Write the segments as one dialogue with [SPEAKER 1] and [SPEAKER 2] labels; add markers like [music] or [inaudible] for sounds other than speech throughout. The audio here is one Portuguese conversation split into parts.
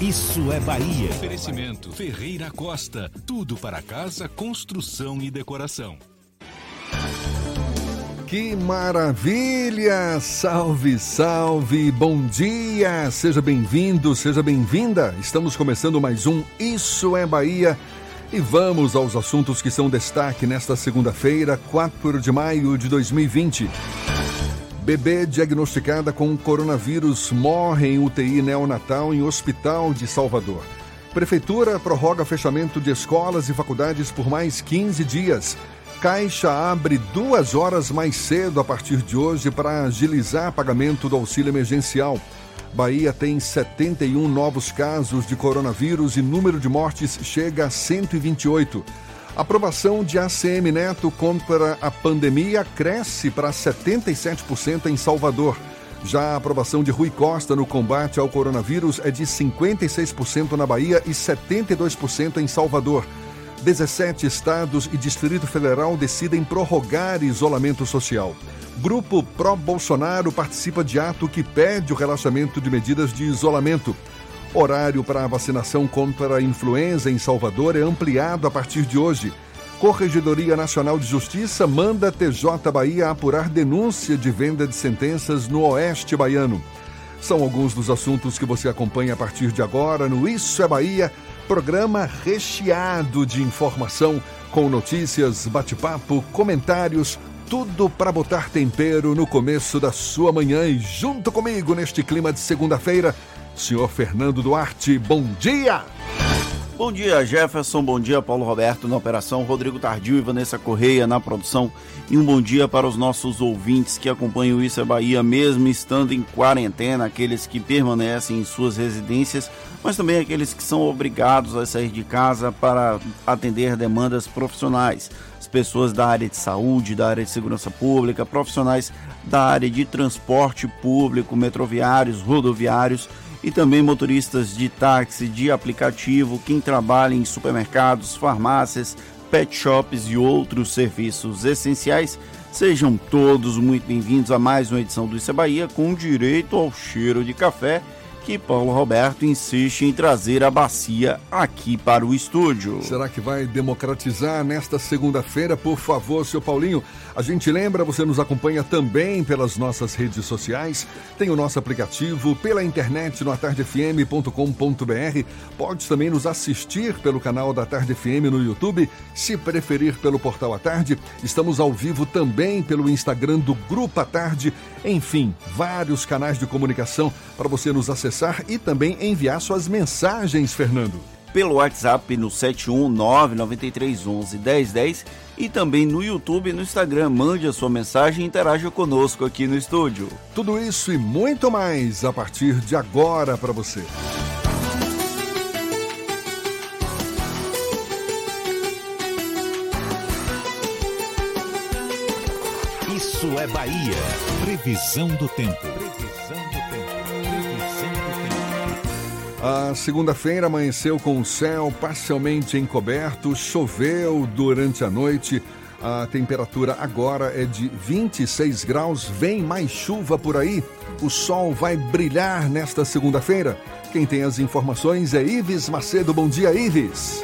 [SPEAKER 1] Isso é Bahia.
[SPEAKER 2] Oferecimento Ferreira Costa. Tudo para casa, construção e decoração.
[SPEAKER 3] Que maravilha! Salve, salve! Bom dia! Seja bem-vindo, seja bem-vinda! Estamos começando mais um Isso é Bahia e vamos aos assuntos que são destaque nesta segunda-feira, 4 de maio de 2020. Bebê diagnosticada com coronavírus morre em UTI neonatal em Hospital de Salvador. Prefeitura prorroga fechamento de escolas e faculdades por mais 15 dias. Caixa abre duas horas mais cedo a partir de hoje para agilizar pagamento do auxílio emergencial. Bahia tem 71 novos casos de coronavírus e número de mortes chega a 128. Aprovação de ACM Neto contra a pandemia cresce para 77% em Salvador. Já a aprovação de Rui Costa no combate ao coronavírus é de 56% na Bahia e 72% em Salvador. 17 estados e Distrito Federal decidem prorrogar isolamento social. Grupo pró-Bolsonaro participa de ato que pede o relaxamento de medidas de isolamento. Horário para a vacinação contra a influenza em Salvador é ampliado a partir de hoje. Corregedoria Nacional de Justiça manda TJ Bahia apurar denúncia de venda de sentenças no Oeste Baiano. São alguns dos assuntos que você acompanha a partir de agora no Isso é Bahia, programa recheado de informação, com notícias, bate-papo, comentários, tudo para botar tempero no começo da sua manhã e junto comigo neste clima de segunda-feira, senhor Fernando Duarte, bom dia!
[SPEAKER 4] Bom dia, Jefferson. Bom dia, Paulo Roberto na operação, Rodrigo Tardio e Vanessa Correia na produção. E um bom dia para os nossos ouvintes que acompanham o Isso é Bahia, mesmo estando em quarentena, aqueles que permanecem em suas residências, mas também aqueles que são obrigados a sair de casa para atender demandas profissionais. As pessoas da área de saúde, da área de segurança pública, profissionais da área de transporte público, metroviários, rodoviários e também motoristas de táxi, de aplicativo, quem trabalha em supermercados, farmácias, pet shops e outros serviços essenciais. Sejam todos muito bem-vindos a mais uma edição do Isso é Bahia com direito ao cheiro de café que Paulo Roberto insiste em trazer a bacia aqui para o estúdio.
[SPEAKER 3] Será que vai democratizar nesta segunda-feira? Por favor, seu Paulinho. A gente lembra, você nos acompanha também pelas nossas redes sociais, tem o nosso aplicativo, pela internet no atardefm.com.br. Pode também nos assistir pelo canal da Tarde FM no YouTube, se preferir pelo portal A Tarde. Estamos ao vivo também pelo Instagram do Grupo A Tarde. Enfim, vários canais de comunicação para você nos acessar e também enviar suas mensagens, Fernando.
[SPEAKER 4] Pelo WhatsApp no 71993111010 e também no YouTube e no Instagram. Mande a sua mensagem e interaja conosco aqui no estúdio.
[SPEAKER 3] Tudo isso e muito mais a partir de agora para você.
[SPEAKER 1] Isso é Bahia. Previsão do tempo.
[SPEAKER 3] A segunda-feira amanheceu com o céu parcialmente encoberto, choveu durante a noite. A temperatura agora é de 26 graus. Vem mais chuva por aí. O sol vai brilhar nesta segunda-feira. Quem tem as informações é Ives Macedo. Bom dia, Ives.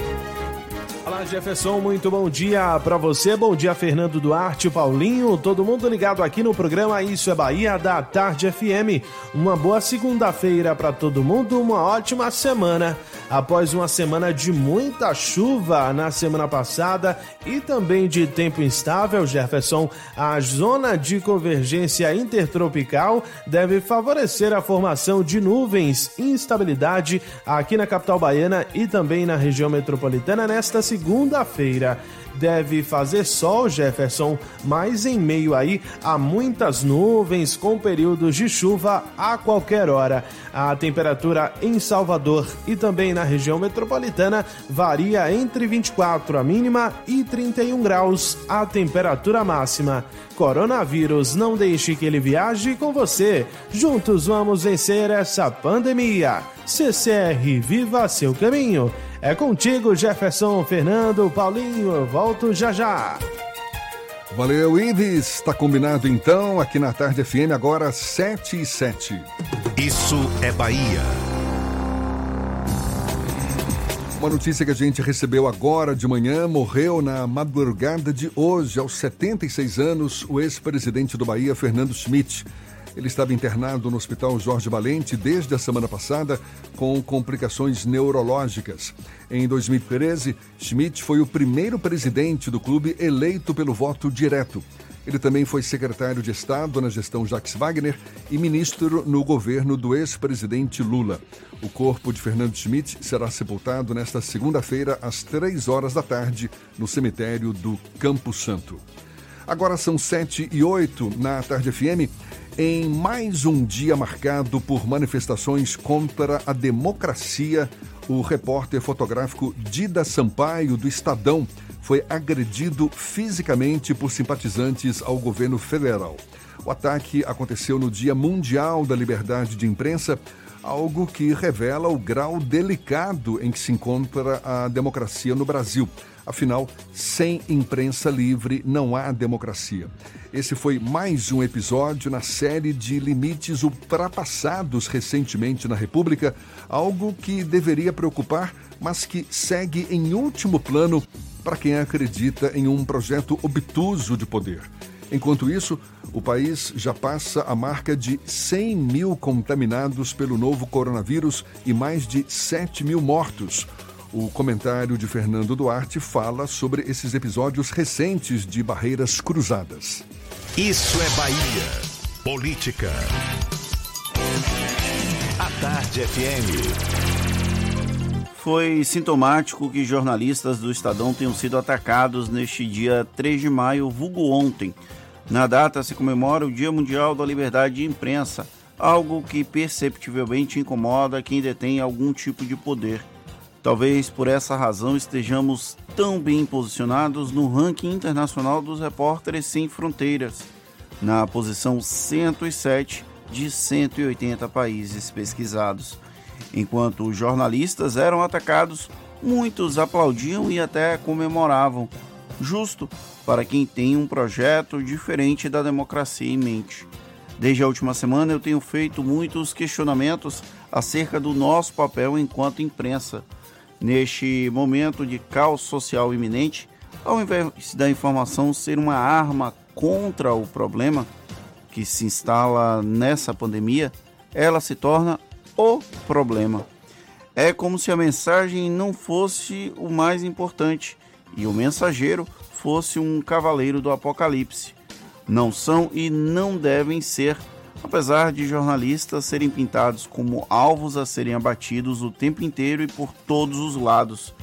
[SPEAKER 5] Olá, Jefferson, muito bom dia para você. Bom dia, Fernando Duarte, Paulinho, todo mundo ligado aqui no programa Isso é Bahia da Tarde FM. Uma boa segunda-feira para todo mundo, uma ótima semana. Após uma semana de muita chuva na semana passada e também de tempo instável, Jefferson, a zona de convergência intertropical deve favorecer a formação de nuvens e instabilidade aqui na capital baiana e também na região metropolitana nesta segunda segunda-feira. Deve fazer sol, Jefferson, mas em meio aí a muitas nuvens com períodos de chuva a qualquer hora. A temperatura em Salvador e também na região metropolitana varia entre 24 a mínima e 31 graus a temperatura máxima. Coronavírus, não deixe que ele viaje com você. Juntos vamos vencer essa pandemia. CCR, viva seu caminho. É contigo, Jefferson, Fernando, Paulinho. Eu volto já já.
[SPEAKER 3] Valeu, Ives. Está combinado então, aqui na Tarde FM, agora 7 e 7.
[SPEAKER 1] Isso é Bahia.
[SPEAKER 3] Uma notícia que a gente recebeu agora de manhã: morreu na madrugada de hoje, aos 76 anos, o ex-presidente do Bahia, Fernando Schmidt. Ele estava internado no Hospital Jorge Valente desde a semana passada com complicações neurológicas. Em 2013, Schmidt foi o primeiro presidente do clube eleito pelo voto direto. Ele também foi secretário de Estado na gestão Jacques Wagner e ministro no governo do ex-presidente Lula. O corpo de Fernando Schmidt será sepultado nesta segunda-feira, às três horas da tarde, no cemitério do Campo Santo. Agora são sete e oito na Tarde FM. Em mais um dia marcado por manifestações contra a democracia, o repórter fotográfico Dida Sampaio, do Estadão, foi agredido fisicamente por simpatizantes ao governo federal. O ataque aconteceu no Dia Mundial da Liberdade de Imprensa, algo que revela o grau delicado em que se encontra a democracia no Brasil. Afinal, sem imprensa livre não há democracia. Esse foi mais um episódio na série de limites ultrapassados recentemente na República, algo que deveria preocupar, mas que segue em último plano para quem acredita em um projeto obtuso de poder. Enquanto isso, o país já passa a marca de 100 mil contaminados pelo novo coronavírus e mais de 7 mil mortos o comentário de Fernando Duarte fala sobre esses episódios recentes de barreiras cruzadas.
[SPEAKER 1] Isso é Bahia. Política. A Tarde FM.
[SPEAKER 4] Foi sintomático que jornalistas do Estadão tenham sido atacados neste dia 3 de maio, vulgo ontem. Na data se comemora o Dia Mundial da Liberdade de Imprensa, algo que perceptivelmente incomoda quem detém algum tipo de poder. Talvez por essa razão estejamos tão bem posicionados no ranking internacional dos repórteres sem fronteiras, na posição 107 de 180 países pesquisados. Enquanto os jornalistas eram atacados, muitos aplaudiam e até comemoravam, justo para quem tem um projeto diferente da democracia em mente. Desde a última semana eu tenho feito muitos questionamentos acerca do nosso papel enquanto imprensa Neste momento de caos social iminente, ao invés da informação ser uma arma contra o problema que se instala nessa pandemia, ela se torna o problema. É como se a mensagem não fosse o mais importante e o mensageiro fosse um cavaleiro do apocalipse. Não são e não devem ser apesar de jornalistas serem pintados como alvos a serem abatidos o tempo inteiro e por todos os lados.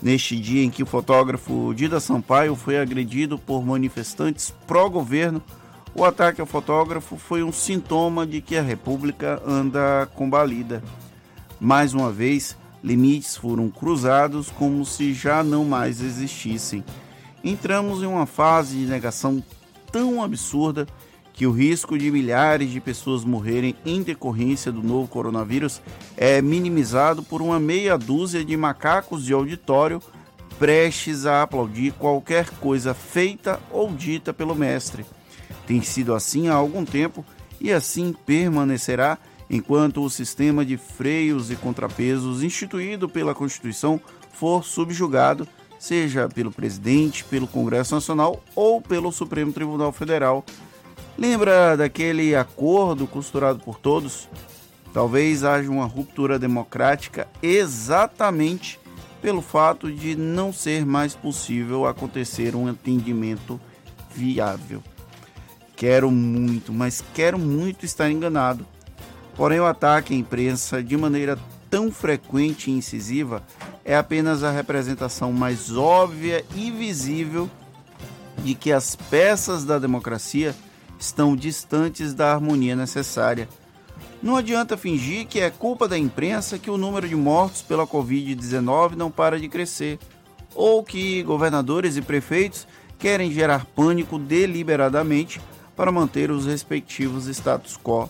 [SPEAKER 4] Neste dia em que o fotógrafo Dida Sampaio foi agredido por manifestantes pró-governo, o ataque ao fotógrafo foi um sintoma de que a República anda combalida. Mais uma vez, limites foram cruzados como se já não mais existissem. Entramos em uma fase de negação tão absurda que o risco de milhares de pessoas morrerem em decorrência do novo coronavírus é minimizado por uma meia dúzia de macacos de auditório prestes a aplaudir qualquer coisa feita ou dita pelo mestre. Tem sido assim há algum tempo e assim permanecerá enquanto o sistema de freios e contrapesos instituído pela Constituição for subjugado seja pelo presidente, pelo Congresso Nacional ou pelo Supremo Tribunal Federal. Lembra daquele acordo costurado por todos? Talvez haja uma ruptura democrática exatamente pelo fato de não ser mais possível acontecer um entendimento viável. Quero muito, mas quero muito estar enganado. Porém, o ataque à imprensa de maneira tão frequente e incisiva é apenas a representação mais óbvia e visível de que as peças da democracia estão distantes da harmonia necessária. Não adianta fingir que é culpa da imprensa que o número de mortos pela Covid-19 não para de crescer, ou que governadores e prefeitos querem gerar pânico deliberadamente para manter os respectivos status quo.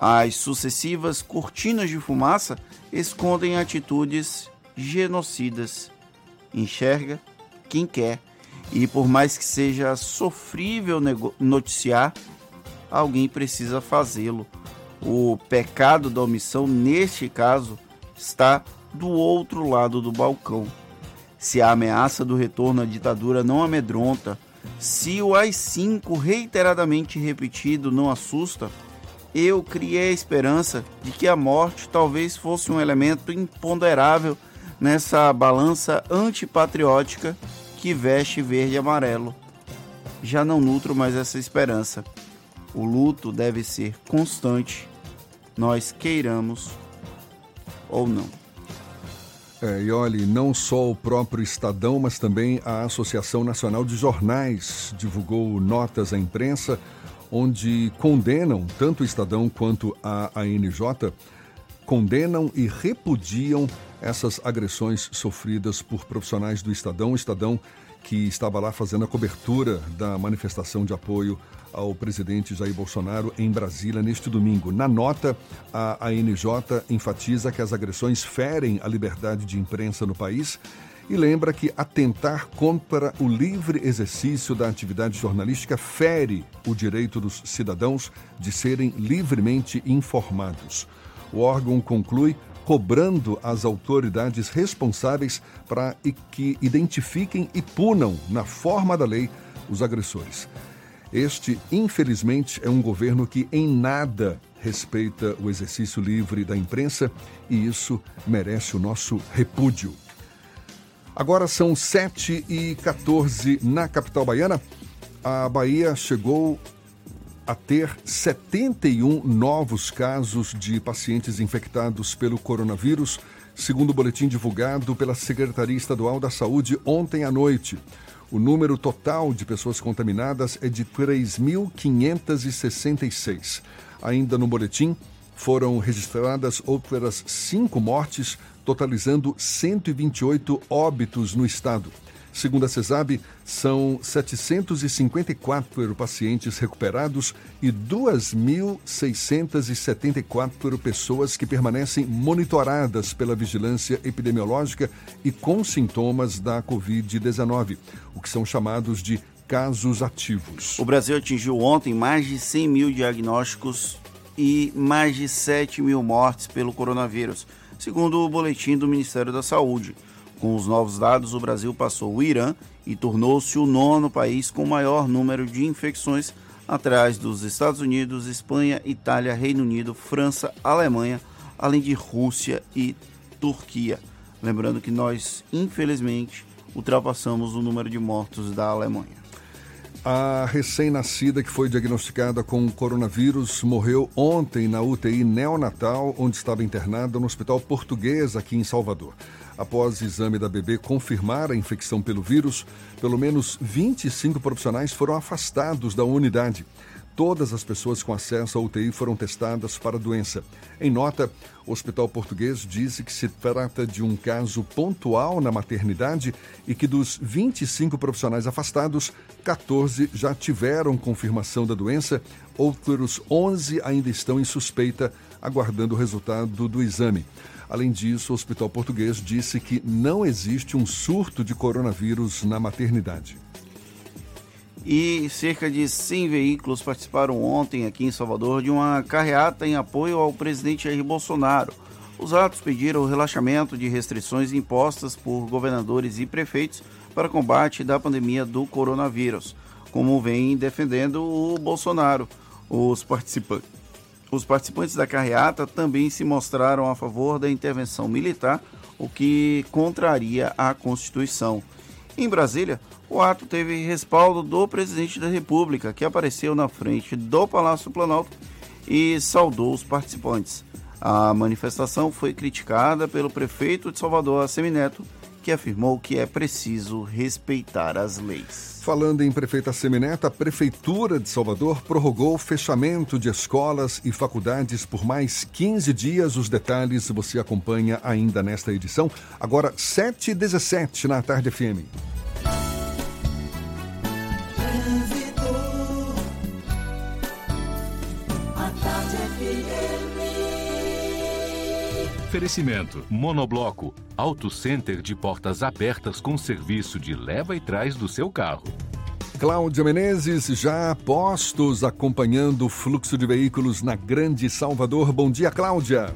[SPEAKER 4] As sucessivas cortinas de fumaça escondem atitudes genocidas. Enxerga quem quer, e por mais que seja sofrível noticiar, alguém precisa fazê-lo. O pecado da omissão, neste caso, está do outro lado do balcão. Se a ameaça do retorno à ditadura não amedronta, se o AI-5 reiteradamente repetido não assusta, eu criei a esperança de que a morte talvez fosse um elemento imponderável nessa balança antipatriótica que veste verde e amarelo. Já não nutro mais essa esperança. O luto deve ser constante, nós queiramos ou não.
[SPEAKER 3] É, e olhe, não só o próprio Estadão, mas também a Associação Nacional de Jornais divulgou notas à imprensa onde condenam, tanto o Estadão quanto a ANJ, condenam e repudiam essas agressões sofridas por profissionais do Estadão. O Estadão que estava lá fazendo a cobertura da manifestação de apoio ao presidente Jair Bolsonaro em Brasília neste domingo. Na nota, a ANJ enfatiza que as agressões ferem a liberdade de imprensa no país e lembra que atentar contra o livre exercício da atividade jornalística fere o direito dos cidadãos de serem livremente informados. O órgão conclui cobrando as autoridades responsáveis para que identifiquem e punam, na forma da lei, os agressores. Este, infelizmente, é um governo que em nada respeita o exercício livre da imprensa e isso merece o nosso repúdio. Agora são 7 e 14 na capital baiana. A Bahia chegou a ter 71 novos casos de pacientes infectados pelo coronavírus, segundo o boletim divulgado pela Secretaria Estadual da Saúde ontem à noite. O número total de pessoas contaminadas é de 3.566. Ainda no boletim, foram registradas outras cinco mortes, totalizando 128 óbitos no estado. Segundo a CESAB, são 754 pacientes recuperados e 2.674 pessoas que permanecem monitoradas pela vigilância epidemiológica e com sintomas da Covid-19, o que são chamados de casos ativos.
[SPEAKER 4] O Brasil atingiu ontem mais de 100 mil diagnósticos e mais de 7 mil mortes pelo coronavírus, segundo o boletim do Ministério da Saúde. Com os novos dados, o Brasil passou o Irã e tornou-se o nono país com maior número de infecções, atrás dos Estados Unidos, Espanha, Itália, Reino Unido, França, Alemanha, além de Rússia e Turquia. Lembrando que nós, infelizmente, ultrapassamos o número de mortos da Alemanha.
[SPEAKER 3] A recém-nascida que foi diagnosticada com coronavírus morreu ontem na UTI neonatal, onde estava internada no Hospital Português, aqui em Salvador. Após o exame da bebê confirmar a infecção pelo vírus, pelo menos 25 profissionais foram afastados da unidade. Todas as pessoas com acesso à UTI foram testadas para a doença. Em nota, o Hospital Português disse que se trata de um caso pontual na maternidade e que dos 25 profissionais afastados, 14 já tiveram confirmação da doença, outros 11 ainda estão em suspeita, aguardando o resultado do exame. Além disso, o Hospital Português disse que não existe um surto de coronavírus na maternidade.
[SPEAKER 4] E cerca de 100 veículos participaram ontem aqui em Salvador de uma carreata em apoio ao presidente Jair Bolsonaro. Os atos pediram o relaxamento de restrições impostas por governadores e prefeitos para combate da pandemia do coronavírus, como vem defendendo o Bolsonaro. Os participantes, os participantes da carreata também se mostraram a favor da intervenção militar, o que contraria a Constituição. Em Brasília, o ato teve respaldo do presidente da República, que apareceu na frente do Palácio Planalto e saudou os participantes. A manifestação foi criticada pelo prefeito de Salvador, Semineto, que afirmou que é preciso respeitar as leis.
[SPEAKER 3] Falando em prefeita Semineto, a Prefeitura de Salvador prorrogou o fechamento de escolas e faculdades por mais 15 dias. Os detalhes você acompanha ainda nesta edição. Agora, 7h17 na Tarde FM.
[SPEAKER 2] Oferecimento: Monobloco, Auto Center de portas abertas com serviço de leva e trás do seu carro.
[SPEAKER 3] Cláudia Menezes, já postos acompanhando o fluxo de veículos na Grande Salvador. Bom dia, Cláudia.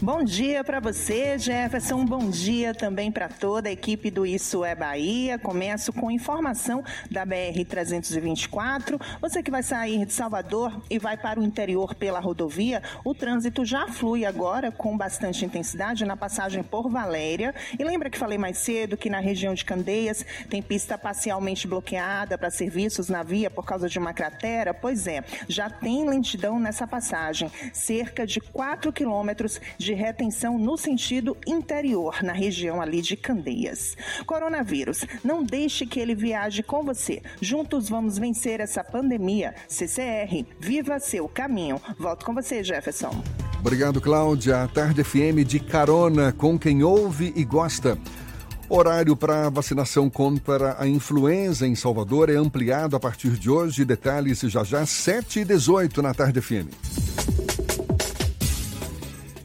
[SPEAKER 6] Bom dia para você, Jefferson. Bom dia também para toda a equipe do Isso é Bahia. Começo com informação da BR 324. Você que vai sair de Salvador e vai para o interior pela rodovia, o trânsito já flui agora com bastante intensidade na passagem por Valéria. E lembra que falei mais cedo que na região de Candeias tem pista parcialmente bloqueada para serviços na via por causa de uma cratera? Pois é, já tem lentidão nessa passagem, cerca de 4 quilômetros de de retenção no sentido interior, na região ali de Candeias. Coronavírus, não deixe que ele viaje com você. Juntos vamos vencer essa pandemia. CCR, viva seu caminho. Volto com você, Jefferson.
[SPEAKER 3] Obrigado, Cláudia. A Tarde FM de carona com quem ouve e gosta. Horário para vacinação contra a influenza em Salvador é ampliado a partir de hoje. Detalhes já já, 7 e 18 na Tarde FM.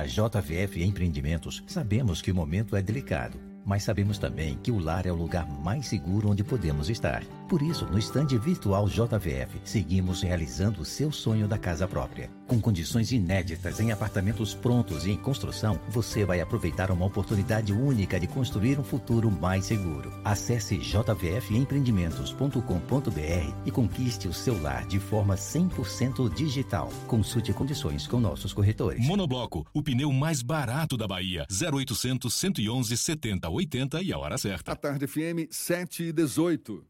[SPEAKER 7] da JVF Empreendimentos, sabemos que o momento é delicado mas sabemos também que o lar é o lugar mais seguro onde podemos estar. Por isso, no estande virtual JVF, seguimos realizando o seu sonho da casa própria. Com condições inéditas em apartamentos prontos e em construção, você vai aproveitar uma oportunidade única de construir um futuro mais seguro. Acesse jvfempreendimentos.com.br e conquiste o seu lar de forma 100% digital. Consulte condições com nossos corretores.
[SPEAKER 2] Monobloco, o pneu mais barato da Bahia. 0800 111 70 80 e a hora certa.
[SPEAKER 3] A tarde FM 7 e 18.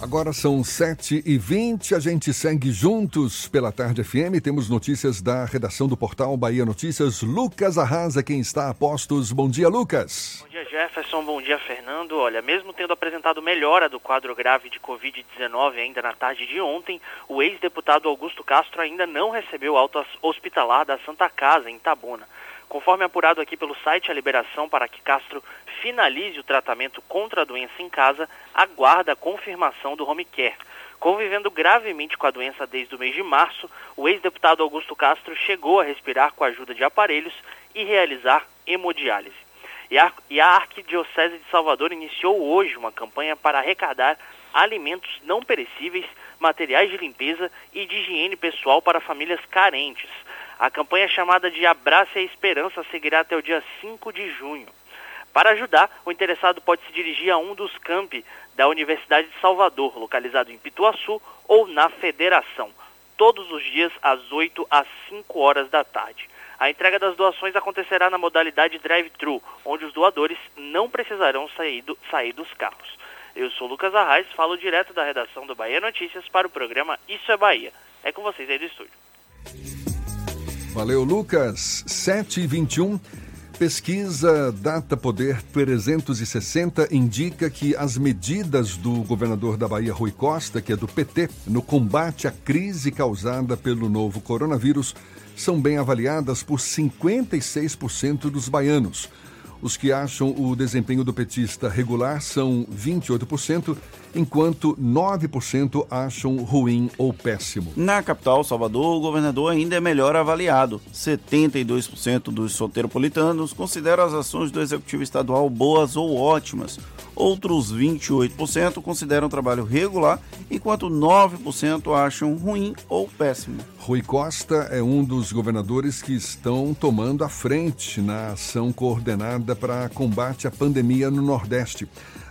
[SPEAKER 3] Agora são 7 e 20 a gente segue juntos pela Tarde FM. Temos notícias da redação do portal Bahia Notícias. Lucas Arrasa, quem está a postos. Bom dia, Lucas.
[SPEAKER 8] Bom dia, Jefferson. Bom dia, Fernando. Olha, mesmo tendo apresentado melhora do quadro grave de Covid-19 ainda na tarde de ontem, o ex-deputado Augusto Castro ainda não recebeu alta hospitalar da Santa Casa, em Itabuna. Conforme apurado aqui pelo site, a liberação para que Castro finalize o tratamento contra a doença em casa aguarda a confirmação do home care. Convivendo gravemente com a doença desde o mês de março, o ex-deputado Augusto Castro chegou a respirar com a ajuda de aparelhos e realizar hemodiálise. E a, Arquidiocese de Salvador iniciou hoje uma campanha para arrecadar alimentos não perecíveis, materiais de limpeza e de higiene pessoal para famílias carentes. A campanha chamada de Abrace a Esperança seguirá até o dia 5 de junho. Para ajudar, o interessado pode se dirigir a um dos campi da Universidade de Salvador, localizado em Pituaçu, ou na Federação, todos os dias às 8 às 5 horas da tarde. A entrega das doações acontecerá na modalidade drive-thru, onde os doadores não precisarão sair, do, sair dos carros. Eu sou Lucas Arraes, falo direto da redação do Bahia Notícias para o programa Isso é Bahia. É com vocês aí do estúdio.
[SPEAKER 3] Valeu, Lucas. 7 e 21 Pesquisa Data Poder 360 indica que as medidas do governador da Bahia, Rui Costa, que é do PT, no combate à crise causada pelo novo coronavírus, são bem avaliadas por 56% dos baianos. Os que acham o desempenho do petista regular são 28%, enquanto 9% acham ruim ou péssimo.
[SPEAKER 4] Na capital, Salvador, o governador ainda é melhor avaliado. 72% dos soteropolitanos consideram as ações do executivo estadual boas ou ótimas. Outros 28% consideram o trabalho regular, enquanto 9% acham ruim ou péssimo.
[SPEAKER 3] Rui Costa é um dos governadores que estão tomando a frente na ação coordenada para combate à pandemia no Nordeste.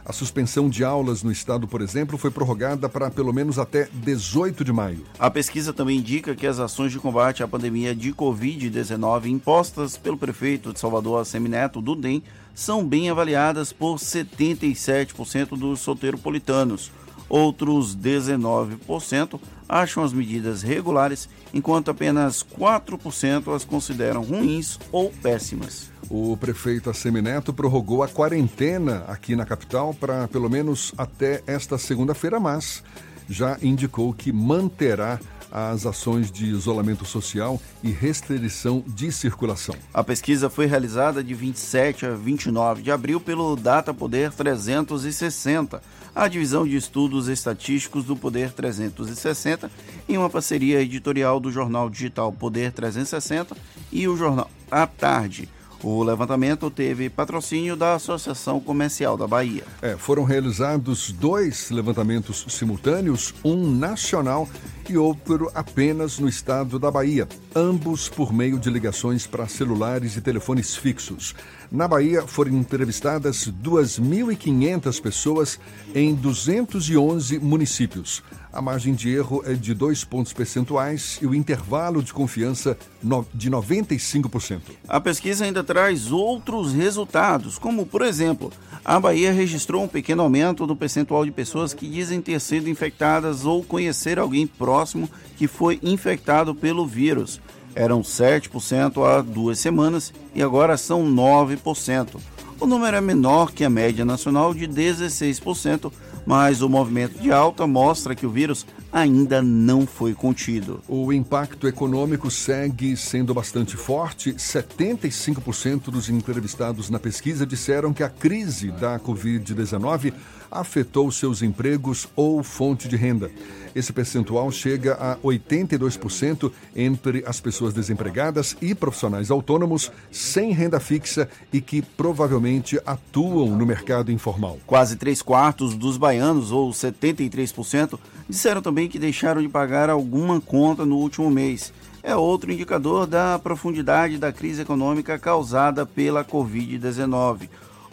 [SPEAKER 3] A suspensão de aulas no estado, por exemplo, foi prorrogada para pelo menos até 18 de maio.
[SPEAKER 4] A pesquisa também indica que as ações de combate à pandemia de Covid-19 impostas pelo prefeito de Salvador, Semineto, do DEM, são bem avaliadas por 77% dos soteropolitanos. Outros 19% acham as medidas regulares, enquanto apenas 4% as consideram ruins ou péssimas.
[SPEAKER 3] O prefeito Assemineto prorrogou a quarentena aqui na capital para pelo menos até esta segunda-feira, mas já indicou que manterá as ações de isolamento social e restrição de circulação.
[SPEAKER 4] A pesquisa foi realizada de 27 a 29 de abril pelo Data Poder 360, a divisão de estudos estatísticos do Poder 360, em uma parceria editorial do jornal digital Poder 360 e o jornal A Tarde o levantamento teve patrocínio da Associação Comercial da Bahia.
[SPEAKER 3] É, foram realizados dois levantamentos simultâneos, um nacional e outro apenas no estado da Bahia, ambos por meio de ligações para celulares e telefones fixos. Na Bahia foram entrevistadas 2.500 pessoas em 211 municípios. A margem de erro é de dois pontos percentuais e o intervalo de confiança de 95%.
[SPEAKER 4] A pesquisa ainda traz outros resultados, como, por exemplo, a Bahia registrou um pequeno aumento no percentual de pessoas que dizem ter sido infectadas ou conhecer alguém próximo que foi infectado pelo vírus. Eram 7% há duas semanas e agora são 9%. O número é menor que a média nacional de 16%, mas o movimento de alta mostra que o vírus ainda não foi contido.
[SPEAKER 3] O impacto econômico segue sendo bastante forte. 75% dos entrevistados na pesquisa disseram que a crise da Covid-19 afetou seus empregos ou fonte de renda. Esse percentual chega a 82% entre as pessoas desempregadas e profissionais autônomos sem renda fixa e que provavelmente atuam no mercado informal.
[SPEAKER 4] Quase três quartos dos baianos, ou 73%, disseram também que deixaram de pagar alguma conta no último mês. É outro indicador da profundidade da crise econômica causada pela Covid-19.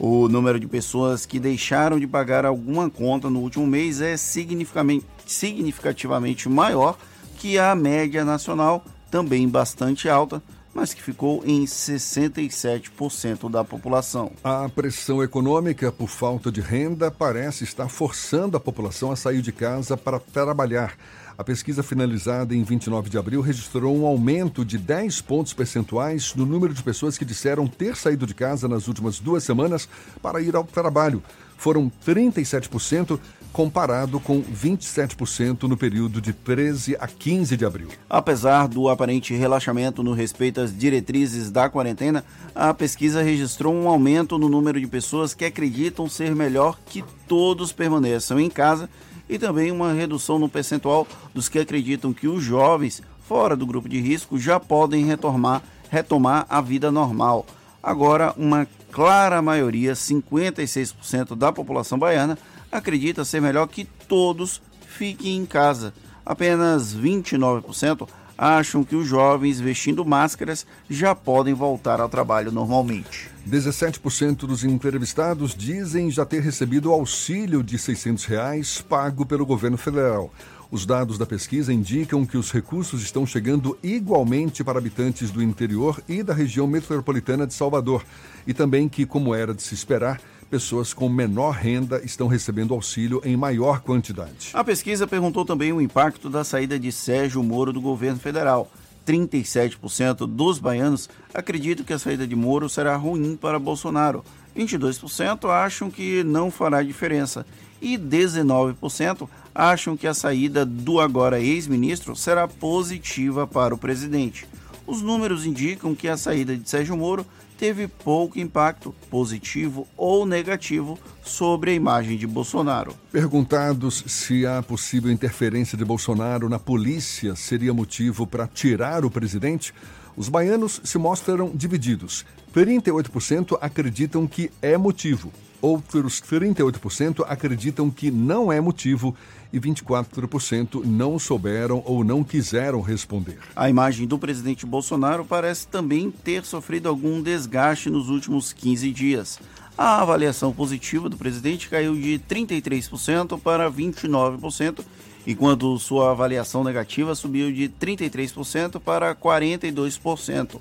[SPEAKER 4] O número de pessoas que deixaram de pagar alguma conta no último mês é significativamente maior que a média nacional, também bastante alta, mas que ficou em 67% da população.
[SPEAKER 3] A pressão econômica por falta de renda parece estar forçando a população a sair de casa para trabalhar. A pesquisa finalizada em 29 de abril registrou um aumento de 10 pontos percentuais no número de pessoas que disseram ter saído de casa nas últimas duas semanas para ir ao trabalho. Foram 37%, comparado com 27% no período de 13 a 15 de abril.
[SPEAKER 4] Apesar do aparente relaxamento no respeito às diretrizes da quarentena, a pesquisa registrou um aumento no número de pessoas que acreditam ser melhor que todos permaneçam em casa e também uma redução no percentual dos que acreditam que os jovens fora do grupo de risco já podem retomar, retomar a vida normal. Agora, uma clara maioria, 56% da população baiana, acredita ser melhor que todos fiquem em casa. Apenas 29% acham que os jovens vestindo máscaras já podem voltar ao trabalho normalmente.
[SPEAKER 3] 17% dos entrevistados dizem já ter recebido auxílio de 600 reais pago pelo governo federal. Os dados da pesquisa indicam que os recursos estão chegando igualmente para habitantes do interior e da região metropolitana de Salvador, e também que, como era de se esperar, pessoas com menor renda estão recebendo auxílio em maior quantidade.
[SPEAKER 4] A pesquisa perguntou também o impacto da saída de Sérgio Moro do governo federal. 37% dos baianos acreditam que a saída de Moro será ruim para Bolsonaro. 22% acham que não fará diferença. E 19% acham que a saída do agora ex-ministro será positiva para o presidente. Os números indicam que a saída de Sérgio Moro teve pouco impacto, positivo ou negativo, sobre a imagem de Bolsonaro.
[SPEAKER 3] Perguntados se a possível interferência de Bolsonaro na polícia seria motivo para tirar o presidente, os baianos se mostram divididos. 38% acreditam que é motivo, outros 38% acreditam que não é motivo e 24% não souberam ou não quiseram responder.
[SPEAKER 4] A imagem do presidente Bolsonaro parece também ter sofrido algum desgaste nos últimos 15 dias. A avaliação positiva do presidente caiu de 33% para 29%, enquanto sua avaliação negativa subiu de 33% para 42%.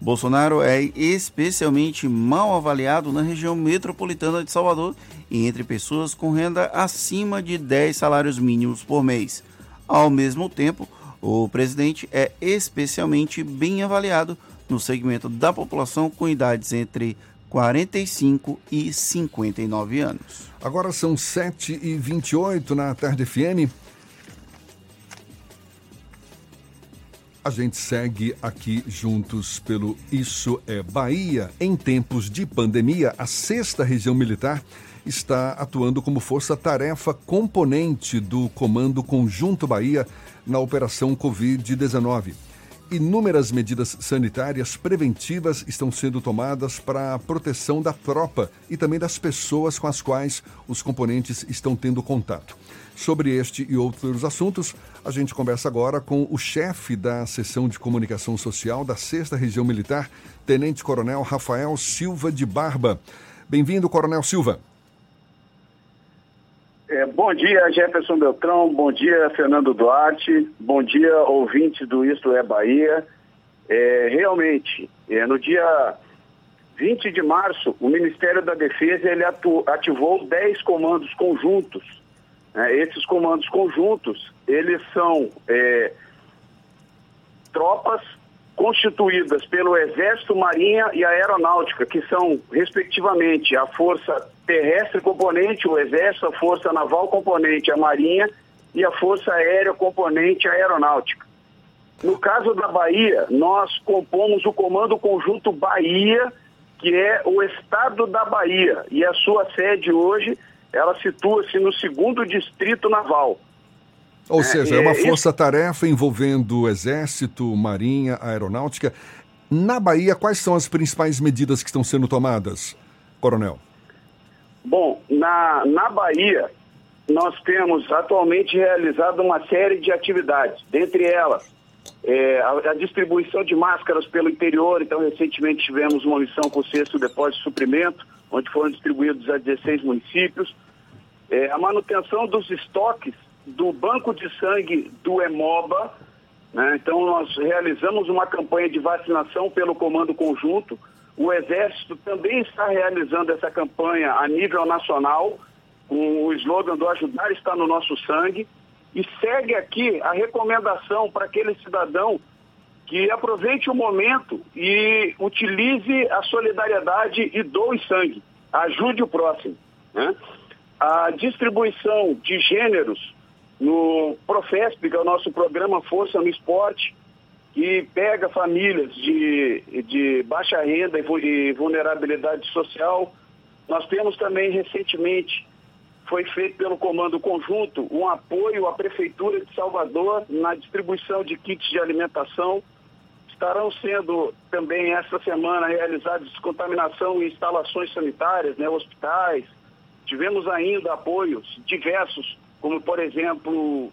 [SPEAKER 4] Bolsonaro é especialmente mal avaliado na região metropolitana de Salvador e entre pessoas com renda acima de 10 salários mínimos por mês. Ao mesmo tempo, o presidente é especialmente bem avaliado no segmento da população com idades entre 45 e 59 anos.
[SPEAKER 3] Agora são 7 e 28 na Tarde FM. A gente segue aqui juntos pelo Isso é Bahia. Em tempos de pandemia, a sexta região militar está atuando como força-tarefa componente do Comando Conjunto Bahia na Operação Covid-19. Inúmeras medidas sanitárias preventivas estão sendo tomadas para a proteção da tropa e também das pessoas com as quais os componentes estão tendo contato. Sobre este e outros assuntos, a gente conversa agora com o chefe da seção de comunicação social da 6 Região Militar, Tenente Coronel Rafael Silva de Barba. Bem-vindo, Coronel Silva.
[SPEAKER 9] É, bom dia, Jefferson Beltrão. Bom dia, Fernando Duarte. Bom dia, ouvinte do Isto é Bahia. É, realmente, é, no dia 20 de março, o Ministério da Defesa ele atu, ativou 10 comandos conjuntos né? Esses comandos conjuntos, eles são é, tropas constituídas pelo Exército, Marinha e Aeronáutica, que são, respectivamente, a Força Terrestre Componente, o Exército, a Força Naval Componente, a Marinha e a Força Aérea Componente, Aeronáutica. No caso da Bahia, nós compomos o Comando Conjunto Bahia, que é o Estado da Bahia, e a sua sede hoje ela situa-se no segundo distrito naval.
[SPEAKER 3] Ou é, seja, é uma força-tarefa envolvendo Exército, Marinha, Aeronáutica. Na Bahia, quais são as principais medidas que estão sendo tomadas, Coronel?
[SPEAKER 9] Bom, na, na Bahia, nós temos atualmente realizado uma série de atividades, dentre elas é, a, a, distribuição de máscaras pelo interior. Então, recentemente tivemos uma missão com o sexto depósito de suprimento, onde foram distribuídos a 16 municípios. É, a manutenção dos estoques do banco de sangue do EMOBA. Né? Então, nós realizamos uma campanha de vacinação pelo Comando Conjunto. O Exército também está realizando essa campanha a nível nacional, com o slogan do Ajudar está no nosso sangue. E segue aqui a recomendação para aquele cidadão que aproveite o momento e utilize a solidariedade e doe sangue. Ajude o próximo. Né? A distribuição de gêneros no Profesp, que é o nosso programa Força no Esporte, que pega famílias de, de baixa renda e vulnerabilidade social. Nós temos também recentemente, foi feito pelo Comando Conjunto, um apoio à Prefeitura de Salvador na distribuição de kits de alimentação estarão sendo também essa semana realizadas descontaminação em instalações sanitárias, né, hospitais. Tivemos ainda apoios diversos, como por exemplo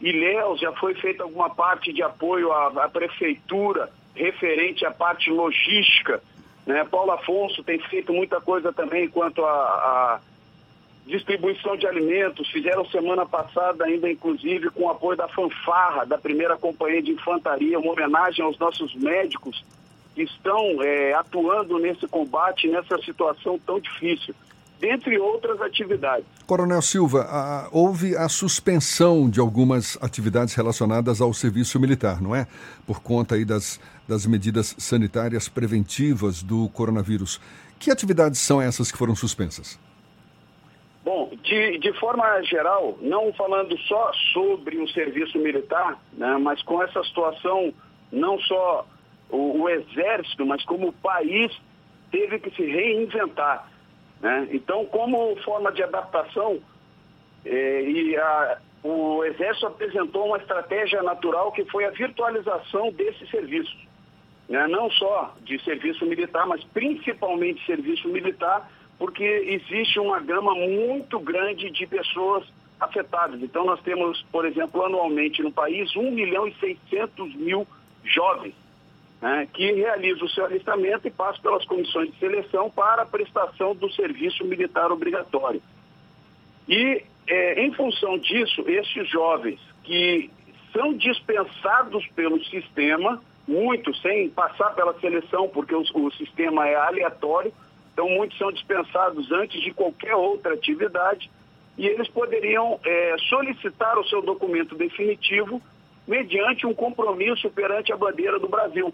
[SPEAKER 9] Ilhéus já foi feita alguma parte de apoio à, à prefeitura referente à parte logística. Né? Paulo Afonso tem feito muita coisa também quanto a distribuição de alimentos. Fizeram semana passada ainda, inclusive, com o apoio da fanfarra, da primeira companhia de infantaria, uma homenagem aos nossos médicos que estão é, atuando nesse combate, nessa situação tão difícil dentre outras atividades.
[SPEAKER 3] Coronel Silva, a, houve a suspensão de algumas atividades relacionadas ao serviço militar, não é? Por conta aí das, das medidas sanitárias preventivas do coronavírus. Que atividades são essas que foram suspensas?
[SPEAKER 9] Bom, de, de forma geral, não falando só sobre o serviço militar, né, mas com essa situação, não só o, o Exército, mas como o país teve que se reinventar. Né? Então, como forma de adaptação, eh, e a, o Exército apresentou uma estratégia natural que foi a virtualização desses serviços. Né? Não só de serviço militar, mas principalmente serviço militar, porque existe uma gama muito grande de pessoas afetadas. Então, nós temos, por exemplo, anualmente no país 1 milhão e 600 mil jovens né, que realiza o seu alistamento e passa pelas comissões de seleção para a prestação do serviço militar obrigatório. E, é, em função disso, esses jovens que são dispensados pelo sistema, muitos sem passar pela seleção, porque o, o sistema é aleatório, então muitos são dispensados antes de qualquer outra atividade e eles poderiam é, solicitar o seu documento definitivo mediante um compromisso perante a bandeira do Brasil.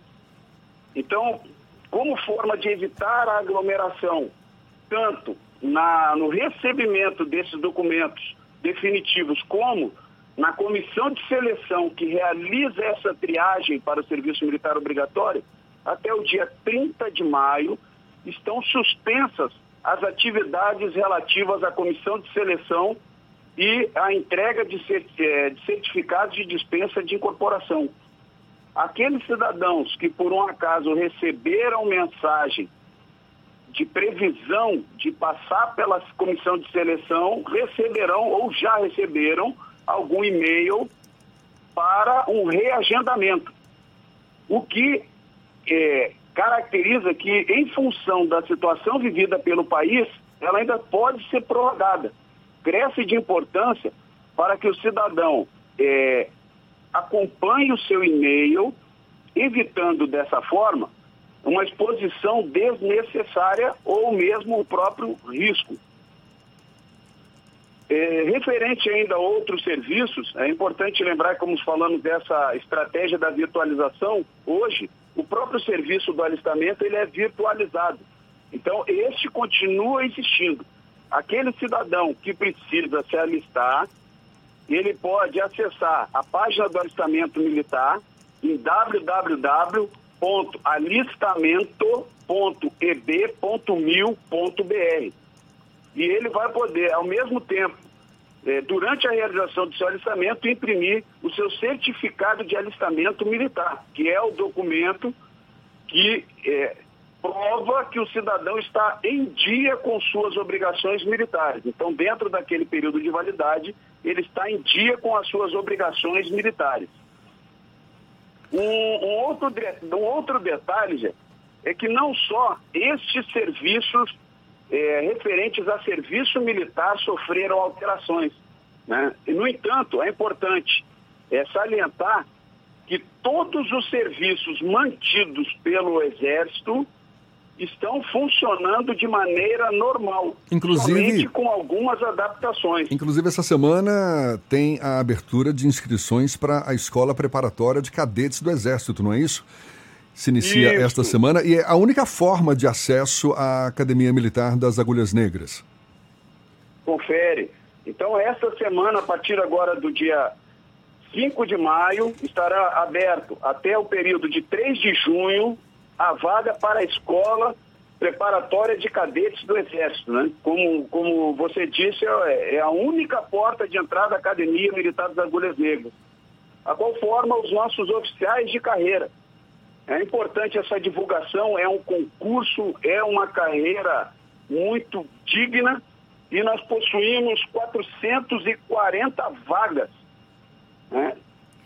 [SPEAKER 9] Então, como forma de evitar a aglomeração, tanto na, no recebimento desses documentos definitivos, como na comissão de seleção que realiza essa triagem para o serviço militar obrigatório, até o dia 30 de maio estão suspensas as atividades relativas à comissão de seleção e à entrega de eh, certificados de dispensa de incorporação. Aqueles cidadãos que por um acaso receberam mensagem de previsão de passar pela comissão de seleção receberão ou já receberam algum e-mail para um reagendamento. O que é, caracteriza que, em função da situação vivida pelo país, ela ainda pode ser prorrogada. Cresce de importância para que o cidadão é, acompanhe o seu e-mail, evitando dessa forma uma exposição desnecessária ou mesmo o próprio risco. É, referente ainda a outros serviços, é importante lembrar, como falamos dessa estratégia da virtualização, hoje o próprio serviço do alistamento ele é virtualizado. Então, este continua existindo. Aquele cidadão que precisa se alistar, ele pode acessar a página do alistamento militar em www.alistamento.eb.mil.br. E ele vai poder, ao mesmo tempo, eh, durante a realização do seu alistamento, imprimir o seu certificado de alistamento militar, que é o documento que eh, prova que o cidadão está em dia com suas obrigações militares. Então, dentro daquele período de validade, ele está em dia com as suas obrigações militares. Um, um outro, um outro detalhe é que não só estes serviços é, referentes a serviço militar sofreram alterações. Né? E, no entanto, é importante é, salientar que todos os serviços mantidos pelo Exército estão funcionando de maneira normal,
[SPEAKER 3] inclusive
[SPEAKER 9] com algumas adaptações.
[SPEAKER 3] Inclusive essa semana tem a abertura de inscrições para a escola preparatória de cadetes do Exército, não é isso? Se inicia isso. esta semana e é a única forma de acesso à Academia Militar das Agulhas Negras.
[SPEAKER 9] Confere. Então esta semana, a partir agora do dia 5 de maio, estará aberto até o período de 3 de junho a vaga para a escola preparatória de cadetes do Exército, né? Como, como você disse, é, é a única porta de entrada da Academia Militar das Agulhas Negras. A qual forma os nossos oficiais de carreira. É importante essa divulgação, é um concurso, é uma carreira muito digna e nós possuímos 440 vagas né,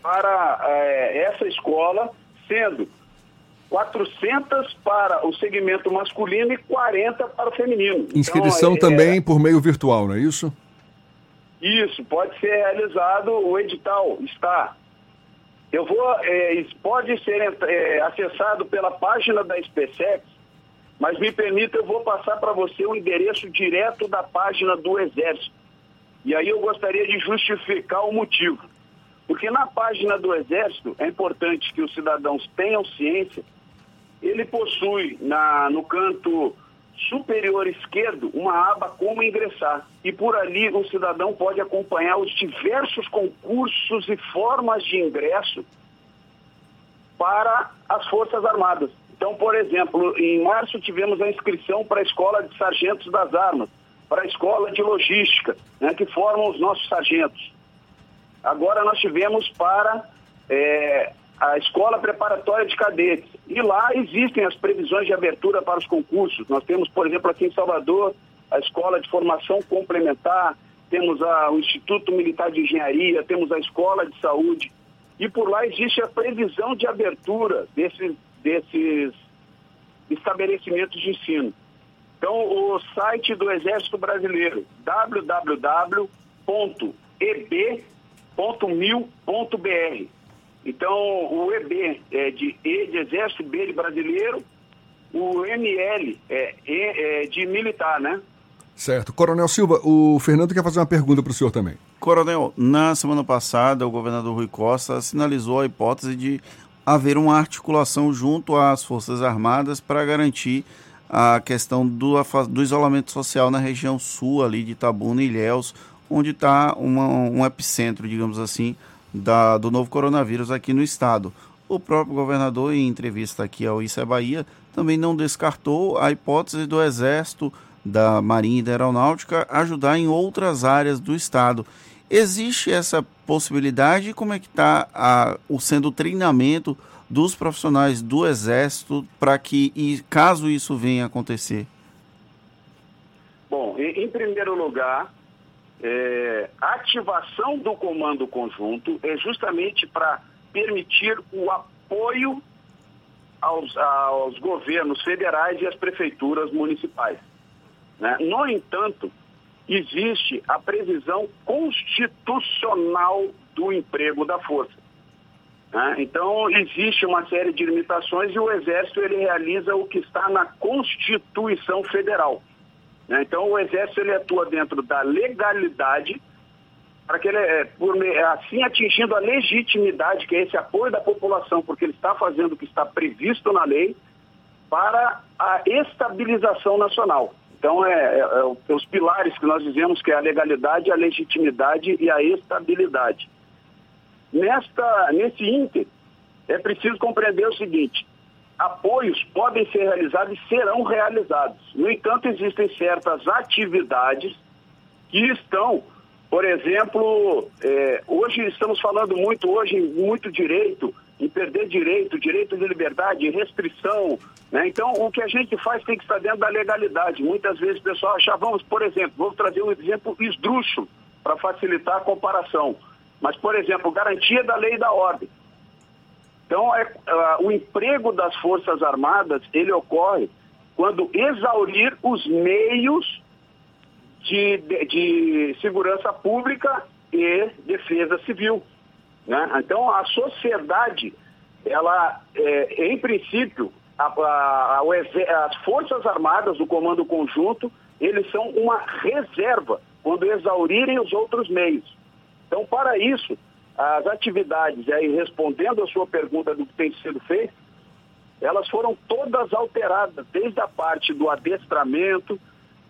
[SPEAKER 9] para é, essa escola, sendo 400 para o segmento masculino e 40 para o feminino.
[SPEAKER 3] Inscrição
[SPEAKER 9] então, é,
[SPEAKER 3] também por meio virtual, não é isso?
[SPEAKER 9] Isso, pode ser realizado, o edital está. Eu vou, é, pode ser é, acessado pela página da SpaceX, mas me permita, eu vou passar para você o endereço direto da página do Exército. E aí eu gostaria de justificar o motivo. Porque na página do Exército, é importante que os cidadãos tenham ciência, ele possui na, no canto superior esquerdo uma aba como ingressar. E por ali o cidadão pode acompanhar os diversos concursos e formas de ingresso para as Forças Armadas. Então, por exemplo, em março tivemos a inscrição para a Escola de Sargentos das Armas, para a Escola de Logística, né, que formam os nossos sargentos. Agora nós tivemos para é, a Escola Preparatória de Cadetes. E lá existem as previsões de abertura para os concursos. Nós temos, por exemplo, aqui em Salvador, a Escola de Formação Complementar, temos a, o Instituto Militar de Engenharia, temos a Escola de Saúde. E por lá existe a previsão de abertura desses, desses estabelecimentos de ensino. Então, o site do Exército Brasileiro, www.eb.mil.br. Então, o EB é de E de Exército, B de Brasileiro, o ML é, e, é de militar, né?
[SPEAKER 3] Certo. Coronel Silva, o Fernando quer fazer uma pergunta para o senhor também.
[SPEAKER 10] Coronel, na semana passada, o governador Rui Costa sinalizou a hipótese de haver uma articulação junto às Forças Armadas para garantir a questão do, do isolamento social na região sul ali de Itabuna e Ilhéus, onde está um epicentro, digamos assim, da, do novo coronavírus aqui no estado. O próprio governador, em entrevista aqui ao Isso é Bahia, também não descartou a hipótese do Exército, da Marinha e da Aeronáutica ajudar em outras áreas do estado. Existe essa possibilidade? Como é que está o sendo o treinamento dos profissionais do Exército para que, e caso isso venha acontecer?
[SPEAKER 9] Bom, em, em primeiro lugar, é, a ativação do comando conjunto é justamente para permitir o apoio aos, aos, governos federais e às prefeituras municipais. Né? No entanto, existe a previsão constitucional do emprego da força. Né? Então, existe uma série de limitações e o Exército ele realiza o que está na Constituição Federal. Né? Então, o Exército ele atua dentro da legalidade, para que ele, é, por, assim atingindo a legitimidade, que é esse apoio da população, porque ele está fazendo o que está previsto na lei, para a estabilização nacional. Então, é, é, é, os pilares que nós dizemos que é a legalidade, a legitimidade e a estabilidade. Nesta, nesse ínter, é preciso compreender o seguinte: apoios podem ser realizados e serão realizados. No entanto, existem certas atividades que estão, por exemplo, é, hoje estamos falando muito, hoje, muito direito, em perder direito, direito de liberdade, restrição. Né? Então, o que a gente faz tem que estar dentro da legalidade. Muitas vezes o pessoal acha, vamos, por exemplo, vou trazer um exemplo esdrúxulo para facilitar a comparação. Mas, por exemplo, garantia da lei e da ordem. Então, é, uh, o emprego das Forças Armadas, ele ocorre quando exaurir os meios de, de, de segurança pública e defesa civil. Né? Então, a sociedade, ela, é, em princípio, a, a, a, as Forças Armadas, o Comando Conjunto, eles são uma reserva quando exaurirem os outros meios. Então, para isso, as atividades, aí respondendo a sua pergunta do que tem sido feito, elas foram todas alteradas, desde a parte do adestramento,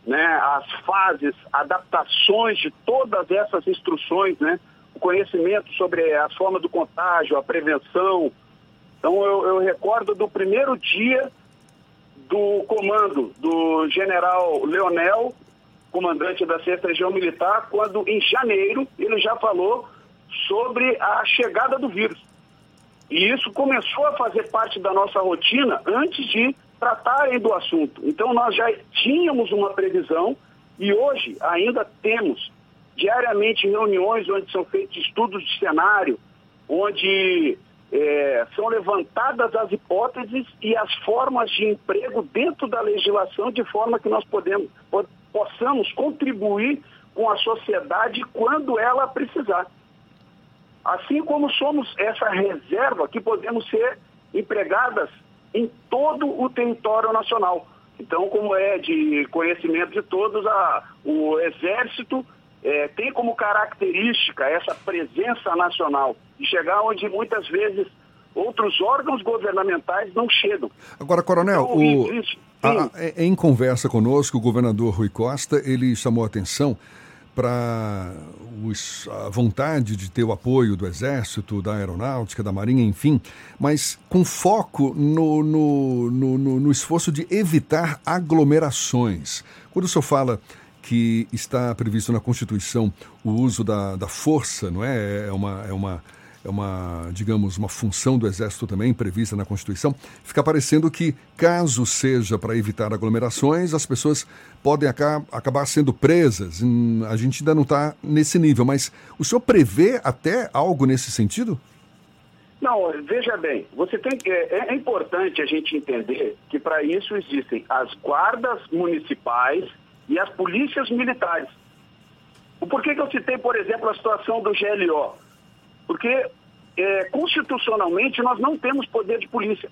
[SPEAKER 9] né, as fases, adaptações de todas essas instruções, né, o conhecimento sobre a forma do contágio, a prevenção. Então eu, eu recordo do primeiro dia do comando do general Leonel, comandante da 6 Região Militar, quando em janeiro ele já falou sobre a chegada do vírus. E isso começou a fazer parte da nossa rotina antes de tratarem do assunto. Então nós já tínhamos uma previsão e hoje ainda temos diariamente reuniões onde são feitos estudos de cenário, onde é, são levantadas as hipóteses e as formas de emprego dentro da legislação, de forma que nós podemos, po possamos contribuir com a sociedade quando ela precisar. Assim como somos essa reserva que podemos ser empregadas em todo o território nacional. Então, como é de conhecimento de todos, a, o Exército é, tem como característica essa presença nacional e chegar onde muitas vezes outros órgãos governamentais não chegam.
[SPEAKER 3] Agora, Coronel,
[SPEAKER 9] então,
[SPEAKER 3] o, a, a, em conversa conosco, o governador Rui Costa, ele chamou a atenção para a vontade de ter o apoio do Exército, da Aeronáutica, da Marinha, enfim, mas com foco no, no, no, no esforço de evitar aglomerações. Quando o senhor fala que está previsto na Constituição o uso da, da força, não é? É uma, é uma é uma, digamos, uma função do Exército também prevista na Constituição, fica parecendo que, caso seja para evitar aglomerações, as pessoas podem acabar sendo presas. Hum, a gente ainda não está nesse nível, mas o senhor prevê até algo nesse sentido?
[SPEAKER 9] Não, veja bem, você tem é, é importante a gente entender que para isso existem as guardas municipais e as polícias militares. Por que, que eu citei, por exemplo, a situação do GLO? Porque é, constitucionalmente nós não temos poder de polícia.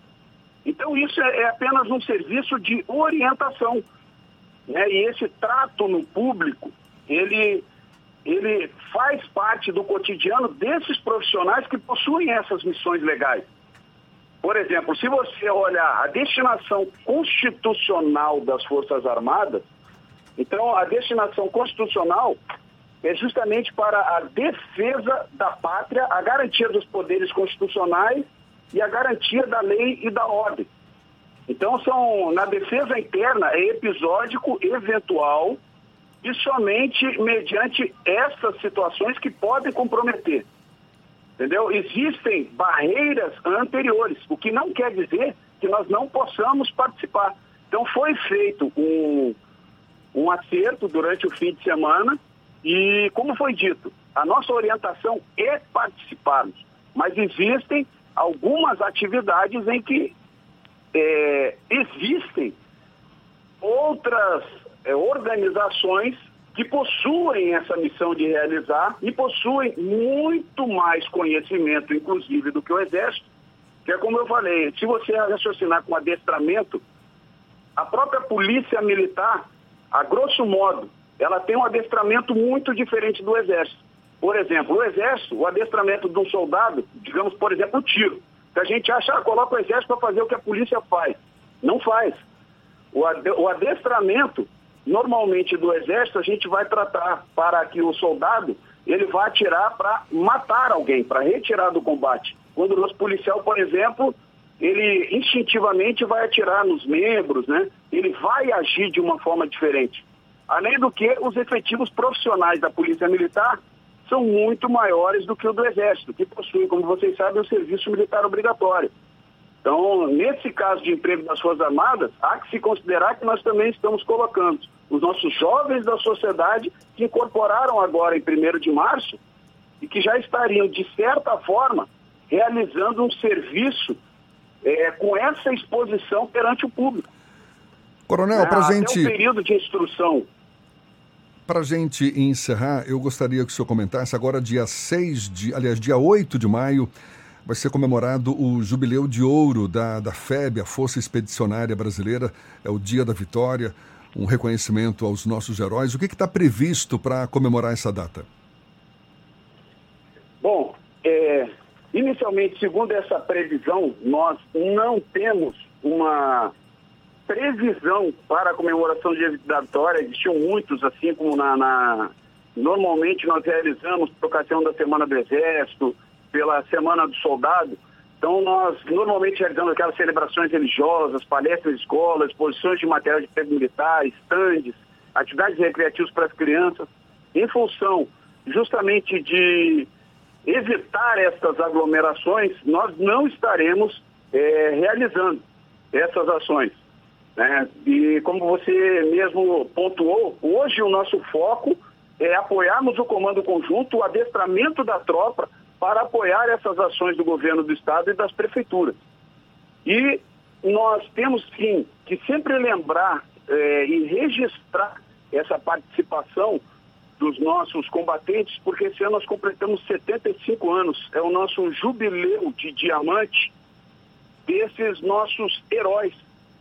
[SPEAKER 9] Então isso é, é apenas um serviço de orientação. Né? E esse trato no público, ele, ele faz parte do cotidiano desses profissionais que possuem essas missões legais. Por exemplo, se você olhar a destinação constitucional das Forças Armadas, então a destinação constitucional é justamente para a defesa da pátria, a garantia dos poderes constitucionais e a garantia da lei e da ordem. Então, são, na defesa interna, é episódico, eventual e somente mediante essas situações que podem comprometer. Entendeu? Existem barreiras anteriores, o que não quer dizer que nós não possamos participar. Então, foi feito um, um acerto durante o fim de semana e, como foi dito, a nossa orientação é participarmos, mas existem algumas atividades em que é, existem outras é, organizações que possuem essa missão de realizar e possuem muito mais conhecimento, inclusive, do que o Exército, que é como eu falei, se você raciocinar com adestramento, a própria polícia militar, a grosso modo, ela tem um adestramento muito diferente do Exército. Por exemplo, o Exército, o adestramento de um soldado, digamos, por exemplo, o tiro. Que a gente acha, ah, coloca o Exército para fazer o que a polícia faz. Não faz. O adestramento, normalmente do Exército, a gente vai tratar para que o soldado ele vá atirar para matar alguém, para retirar do combate. Quando o nosso policial, por exemplo, ele instintivamente vai atirar nos membros, né? Ele vai agir de uma forma diferente. Além do que, os efetivos profissionais da Polícia Militar são muito maiores do que o do Exército, que possui, como vocês sabem, o serviço militar obrigatório. Então, nesse caso de emprego das Forças Armadas, há que se considerar que nós também estamos colocando os nossos jovens da sociedade que incorporaram agora em 1 de março e que já estariam, de certa forma, realizando um serviço é, com essa exposição perante o público.
[SPEAKER 3] Coronel, é, para gente.
[SPEAKER 9] o período de instrução.
[SPEAKER 3] Para a gente encerrar, eu gostaria que o senhor comentasse agora, dia 6 de. Aliás, dia 8 de maio, vai ser comemorado o Jubileu de Ouro da, da FEB, a Força Expedicionária Brasileira. É o Dia da Vitória, um reconhecimento aos nossos heróis. O que está previsto para comemorar essa data?
[SPEAKER 9] Bom, é, inicialmente, segundo essa previsão, nós não temos uma previsão para a comemoração da vitória, existiam muitos, assim como na, na, Normalmente nós realizamos por ocasião da Semana do Exército, pela Semana do Soldado. Então nós normalmente realizamos aquelas celebrações religiosas, palestras escolas, exposições de material de defesa militar, estandes, atividades recreativas para as crianças, em função justamente de evitar essas aglomerações, nós não estaremos é, realizando essas ações. Né? E como você mesmo pontuou, hoje o nosso foco é, apoiarmos o comando conjunto, o adestramento da tropa para apoiar essas ações do governo do estado e das prefeituras. E nós temos sim que sempre lembrar é, e registrar essa participação dos nossos combatentes, porque esse ano nós completamos 75 anos, é o nosso jubileu de diamante desses nossos heróis.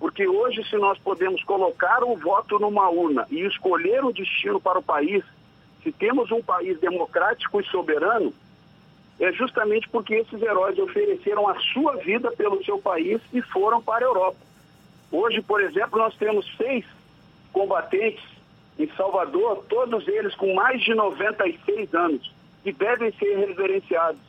[SPEAKER 9] Porque hoje, se nós podemos colocar o voto numa urna e escolher o destino para o país, se temos um país democrático e soberano, é justamente porque esses heróis ofereceram a sua vida pelo seu país e foram para a Europa. Hoje, por exemplo, nós temos seis combatentes em Salvador, todos eles com mais de 96 anos, que devem ser reverenciados.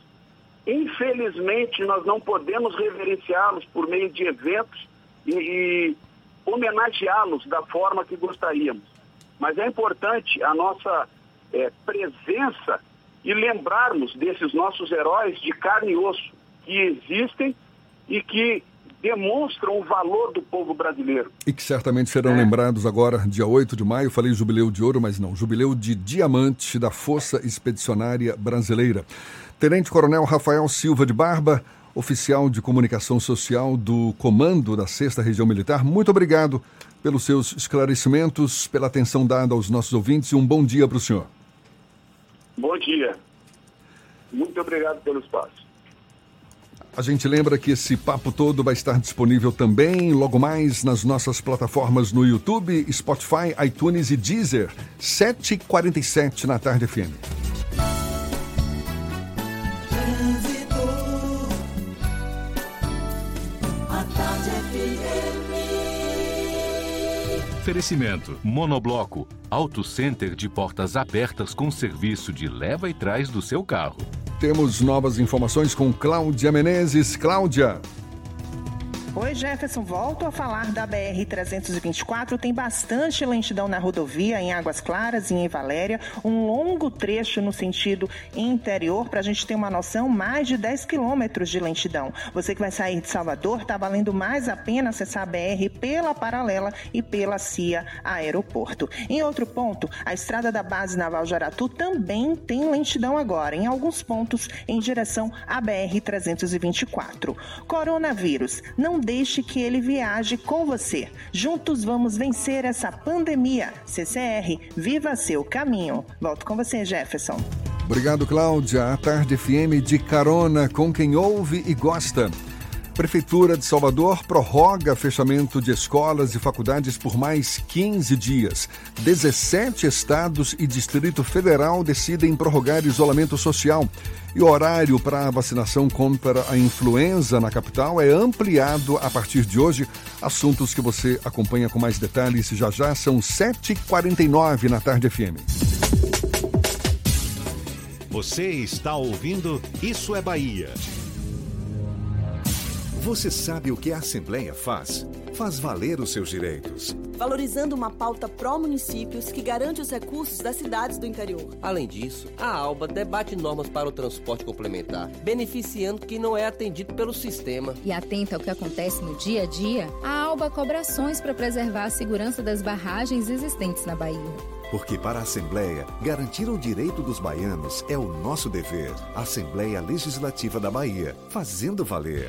[SPEAKER 9] Infelizmente, nós não podemos reverenciá-los por meio de eventos e, e homenageá-los da forma que gostaríamos. Mas é importante a nossa é, presença e lembrarmos desses nossos heróis de carne e osso que existem e que demonstram o valor do povo brasileiro.
[SPEAKER 3] E que certamente serão é. lembrados agora, dia 8 de maio. Falei jubileu de ouro, mas não, jubileu de diamante da Força Expedicionária Brasileira. Tenente Coronel Rafael Silva de Barba, oficial de comunicação social do Comando da Sexta Região Militar, muito obrigado pelos seus esclarecimentos, pela atenção dada aos nossos ouvintes e um bom dia para o senhor.
[SPEAKER 9] Bom dia. Muito obrigado pelo espaço.
[SPEAKER 3] A gente lembra que esse papo todo vai estar disponível também logo mais nas nossas plataformas no YouTube, Spotify, iTunes e Deezer, 7h47 na tarde FM.
[SPEAKER 2] Oferecimento: Monobloco, Auto Center de portas abertas com serviço de leva e trás do seu carro.
[SPEAKER 3] Temos novas informações com Cláudia Menezes. Cláudia.
[SPEAKER 6] Oi, Jefferson. Volto a falar da BR-324. Tem bastante lentidão na rodovia, em Águas Claras e em Valéria. Um longo trecho no sentido interior, para a gente ter uma noção, mais de 10 quilômetros de lentidão. Você que vai sair de Salvador, está valendo mais a pena acessar a BR pela paralela e pela CIA Aeroporto. Em outro ponto, a estrada da Base Naval Jaratu também tem lentidão agora, em alguns pontos em direção à BR-324. Coronavírus. Não deixe que ele viaje com você. Juntos vamos vencer essa pandemia. CCR, viva seu caminho. Volto com você, Jefferson.
[SPEAKER 3] Obrigado, Cláudia. A Tarde FM de carona com quem ouve e gosta. Prefeitura de Salvador prorroga fechamento de escolas e faculdades por mais 15 dias. 17 estados e Distrito Federal decidem prorrogar isolamento social. E o horário para a vacinação contra a influenza na capital é ampliado a partir de hoje. Assuntos que você acompanha com mais detalhes já já são 7h49 na Tarde FM.
[SPEAKER 1] Você está ouvindo Isso é Bahia.
[SPEAKER 11] Você sabe o que a Assembleia faz? Faz valer os seus direitos.
[SPEAKER 12] Valorizando uma pauta pró-municípios que garante os recursos das cidades do interior.
[SPEAKER 13] Além disso, a ALBA debate normas para o transporte complementar, beneficiando quem não é atendido pelo sistema.
[SPEAKER 14] E atenta ao que acontece no dia a dia, a ALBA cobra ações para preservar a segurança das barragens existentes na Bahia.
[SPEAKER 11] Porque para a Assembleia, garantir o direito dos baianos é o nosso dever. Assembleia Legislativa da Bahia, fazendo valer.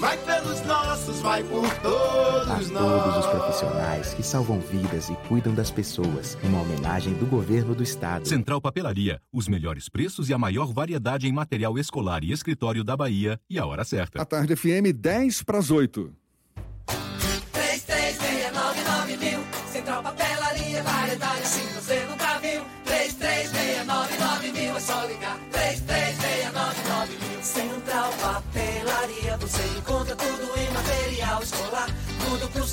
[SPEAKER 15] vai pelos nossos, vai por todos
[SPEAKER 16] a
[SPEAKER 15] nós.
[SPEAKER 16] todos os profissionais que salvam vidas e cuidam das pessoas. Uma homenagem do governo do estado.
[SPEAKER 2] Central Papelaria, os melhores preços e a maior variedade em material escolar e escritório da Bahia e a hora certa.
[SPEAKER 3] A tarde FM 10 para as 8.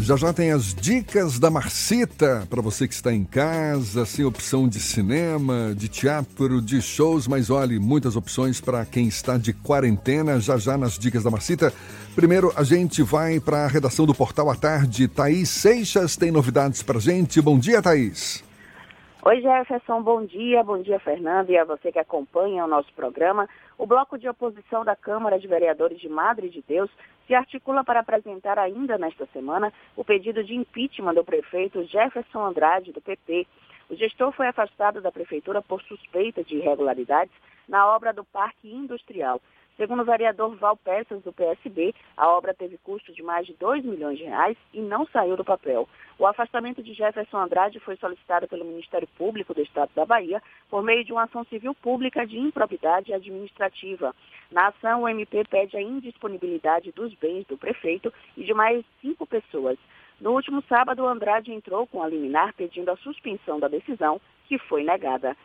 [SPEAKER 3] Já já tem as dicas da Marcita para você que está em casa, sem opção de cinema, de teatro, de shows, mas olhe, muitas opções para quem está de quarentena, já já nas dicas da Marcita. Primeiro, a gente vai para a redação do Portal à Tarde. Thaís Seixas tem novidades para gente. Bom dia, Thaís.
[SPEAKER 17] Oi, Jefferson, bom dia. Bom dia, Fernando, e a você que acompanha o nosso programa. O bloco de oposição da Câmara de Vereadores de Madre de Deus se articula para apresentar ainda nesta semana o pedido de impeachment do prefeito Jefferson Andrade, do PP. O gestor foi afastado da prefeitura por suspeita de irregularidades na obra do Parque Industrial. Segundo o vereador Val Peças, do PSB, a obra teve custo de mais de 2 milhões de reais e não saiu do papel. O afastamento de Jefferson Andrade foi solicitado pelo Ministério Público do Estado da Bahia por meio de uma ação civil pública de improbidade administrativa. Na ação, o MP pede a indisponibilidade dos bens do prefeito e de mais cinco pessoas. No último sábado, Andrade entrou com a liminar pedindo a suspensão da decisão, que foi negada.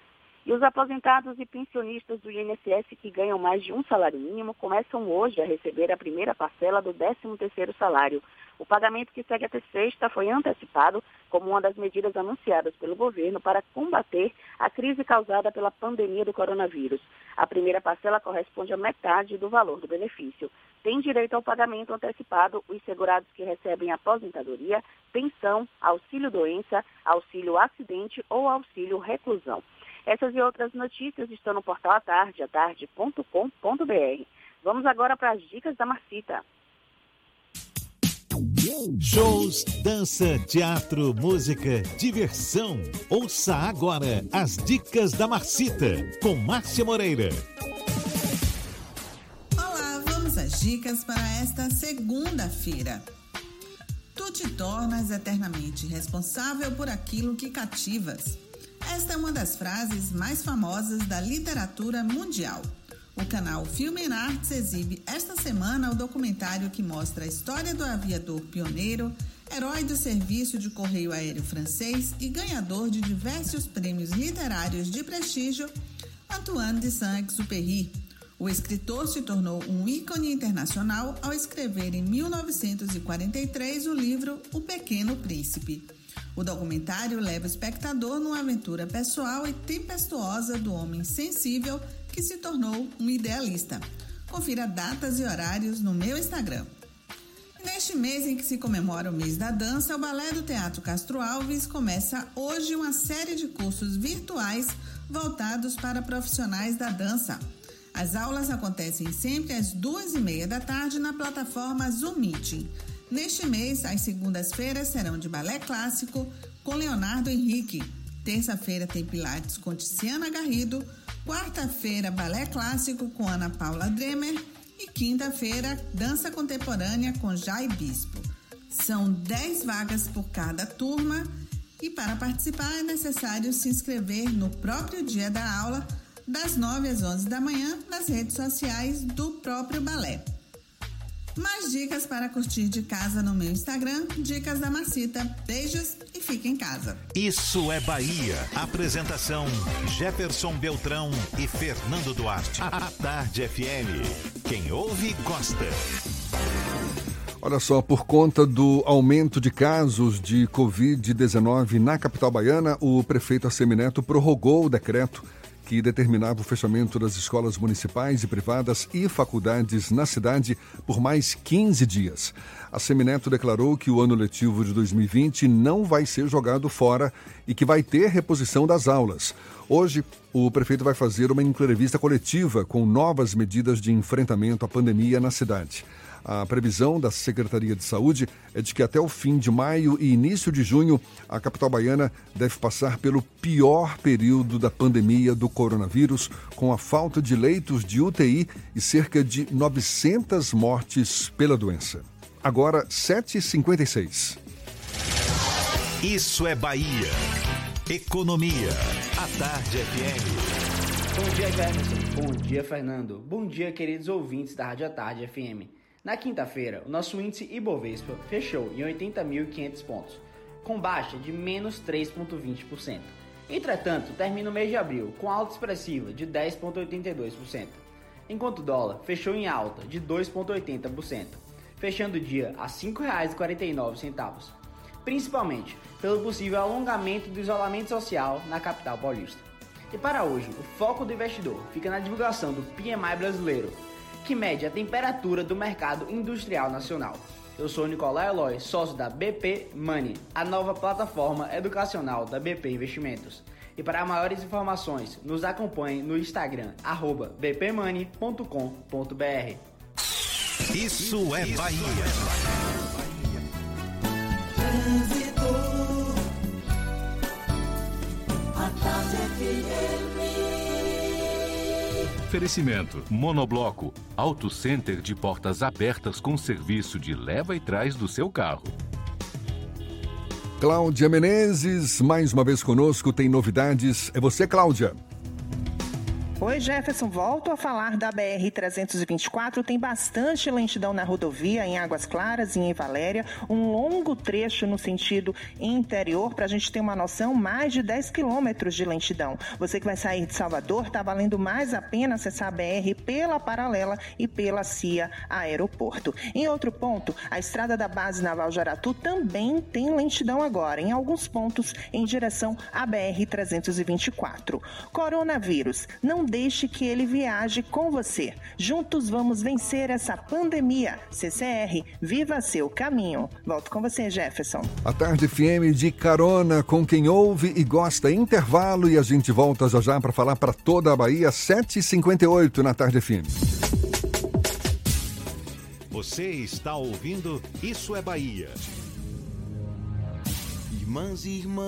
[SPEAKER 17] E os aposentados e pensionistas do INSS que ganham mais de um salário mínimo começam hoje a receber a primeira parcela do 13º salário. O pagamento que segue até sexta foi antecipado como uma das medidas anunciadas pelo governo para combater a crise causada pela pandemia do coronavírus. A primeira parcela corresponde a metade do valor do benefício. Tem direito ao pagamento antecipado os segurados que recebem aposentadoria, pensão, auxílio-doença, auxílio-acidente ou auxílio-reclusão. Essas e outras notícias estão no portal atarde, atarde.com.br. Vamos agora para as dicas da Marcita.
[SPEAKER 1] Shows, dança, teatro, música, diversão. Ouça agora as dicas da Marcita com Márcia Moreira.
[SPEAKER 18] Olá, vamos às dicas para esta segunda-feira. Tu te tornas eternamente responsável por aquilo que cativas. Esta é uma das frases mais famosas da literatura mundial. O canal Filme and Arts exibe esta semana o documentário que mostra a história do aviador pioneiro, herói do serviço de correio aéreo francês e ganhador de diversos prêmios literários de prestígio, Antoine de Saint-Exupéry. O escritor se tornou um ícone internacional ao escrever em 1943 o livro O Pequeno Príncipe. O documentário leva o espectador numa aventura pessoal e tempestuosa do homem sensível que se tornou um idealista. Confira datas e horários no meu Instagram. Neste mês em que se comemora o mês da dança, o Balé do Teatro Castro Alves começa hoje uma série de cursos virtuais voltados para profissionais da dança. As aulas acontecem sempre às duas e meia da tarde na plataforma Zoom Meeting. Neste mês, as segundas-feiras serão de balé clássico com Leonardo Henrique. Terça-feira tem Pilates com Tiziana Garrido. Quarta-feira, balé clássico com Ana Paula Dremer. E quinta-feira, dança contemporânea com Jai Bispo. São 10 vagas por cada turma e para participar é necessário se inscrever no próprio dia da aula, das 9 às 11 da manhã, nas redes sociais do próprio balé. Mais dicas para curtir de casa no meu Instagram, Dicas da Macita. Beijos e fique em casa.
[SPEAKER 1] Isso é Bahia. Apresentação: Jefferson Beltrão e Fernando Duarte. A Tarde FM. Quem ouve, gosta.
[SPEAKER 3] Olha só, por conta do aumento de casos de Covid-19 na capital baiana, o prefeito Assemineto prorrogou o decreto que determinava o fechamento das escolas municipais e privadas e faculdades na cidade por mais 15 dias. A Semineto declarou que o ano letivo de 2020 não vai ser jogado fora e que vai ter reposição das aulas. Hoje, o prefeito vai fazer uma entrevista coletiva com novas medidas de enfrentamento à pandemia na cidade. A previsão da Secretaria de Saúde é de que até o fim de maio e início de junho, a capital baiana deve passar pelo pior período da pandemia do coronavírus, com a falta de leitos de UTI e cerca de 900 mortes pela doença. Agora, 7h56.
[SPEAKER 1] Isso é Bahia. Economia. A Tarde FM.
[SPEAKER 19] Bom dia, Jefferson. Bom dia, Fernando. Bom dia, queridos ouvintes da Rádio Tarde FM. Na quinta-feira, o nosso índice Ibovespa fechou em 80.500 pontos, com baixa de menos 3,20%. Entretanto, termina o mês de abril com alta expressiva de 10,82%, enquanto o dólar fechou em alta de 2,80%, fechando o dia a R$ 5,49, principalmente pelo possível alongamento do isolamento social na capital paulista. E para hoje, o foco do investidor fica na divulgação do PMI brasileiro, que mede a temperatura do mercado industrial nacional. Eu sou Nicolai Eloy, sócio da BP Money, a nova plataforma educacional da BP Investimentos. E para maiores informações, nos acompanhe no Instagram, bpmoney.com.br.
[SPEAKER 1] Isso é Bahia.
[SPEAKER 2] Oferecimento: Monobloco, Auto Center de portas abertas com serviço de leva e trás do seu carro.
[SPEAKER 3] Cláudia Menezes, mais uma vez conosco, tem novidades. É você, Cláudia.
[SPEAKER 6] Oi, Jefferson. Volto a falar da BR-324. Tem bastante lentidão na rodovia, em Águas Claras e em Valéria. Um longo trecho no sentido interior. Para a gente ter uma noção, mais de 10 quilômetros de lentidão. Você que vai sair de Salvador, está valendo mais a pena acessar a BR pela Paralela e pela CIA Aeroporto. Em outro ponto, a estrada da Base Naval Jaratu também tem lentidão agora, em alguns pontos em direção à BR-324. Coronavírus. Não deixe que ele viaje com você. Juntos vamos vencer essa pandemia. CCR, viva seu caminho. Volto com você, Jefferson.
[SPEAKER 3] A Tarde FM de carona com quem ouve e gosta. Intervalo e a gente volta já já para falar para toda a Bahia, 7h58 na Tarde FM.
[SPEAKER 1] Você está ouvindo Isso é Bahia.
[SPEAKER 15] Irmãs e irmãos,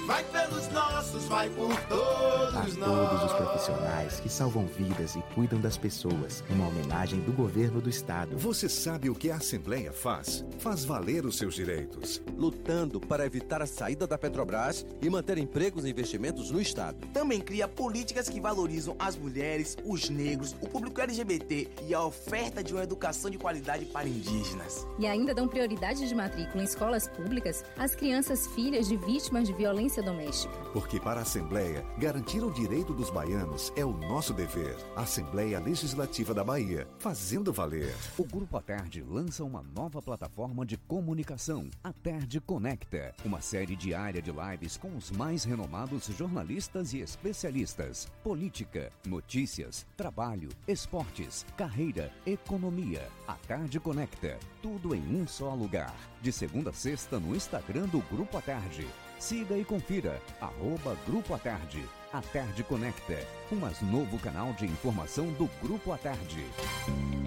[SPEAKER 15] vai pelos nossos, vai por todos
[SPEAKER 16] a
[SPEAKER 15] nós.
[SPEAKER 16] todos os profissionais que salvam vidas e cuidam das pessoas, uma homenagem do governo do estado.
[SPEAKER 11] Você sabe o que a Assembleia faz? Faz valer os seus direitos.
[SPEAKER 20] Lutando para evitar a saída da Petrobras e manter empregos e investimentos no estado.
[SPEAKER 21] Também cria políticas que valorizam as mulheres, os negros, o público LGBT e a oferta de uma educação de qualidade para indígenas.
[SPEAKER 14] E ainda dão prioridade de matrícula em escolas públicas às crianças filhas de vítimas de violência doméstica.
[SPEAKER 11] Porque para a Assembleia, garantir o direito dos baianos é o nosso dever. Assembleia Legislativa da Bahia, fazendo valer.
[SPEAKER 22] O Grupo A Tarde lança uma nova plataforma de comunicação, A Tarde Conecta, uma série diária de lives com os mais renomados jornalistas e especialistas. Política, notícias, trabalho, esportes, carreira, economia. A Tarde Conecta, tudo em um só lugar. De segunda a sexta no Instagram do Grupo A Tarde. Siga e confira, arroba Grupo A Tarde. A Tarde Conecta, um mais novo canal de informação do Grupo A Tarde.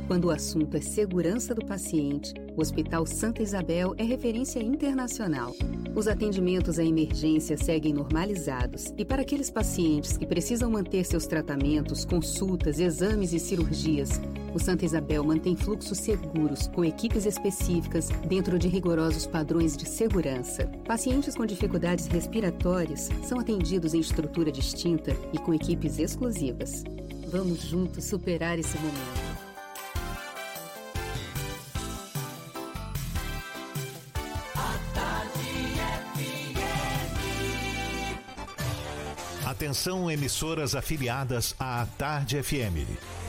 [SPEAKER 23] Quando o assunto é segurança do paciente, o Hospital Santa Isabel é referência internacional. Os atendimentos à emergência seguem normalizados e para aqueles pacientes que precisam manter seus tratamentos, consultas, exames e cirurgias, o Santa Isabel mantém fluxos seguros com equipes específicas dentro de rigorosos padrões de segurança. Pacientes com dificuldades respiratórias são atendidos em estrutura distinta e com equipes exclusivas. Vamos juntos superar esse momento.
[SPEAKER 1] Atenção, emissoras afiliadas à Tarde FM.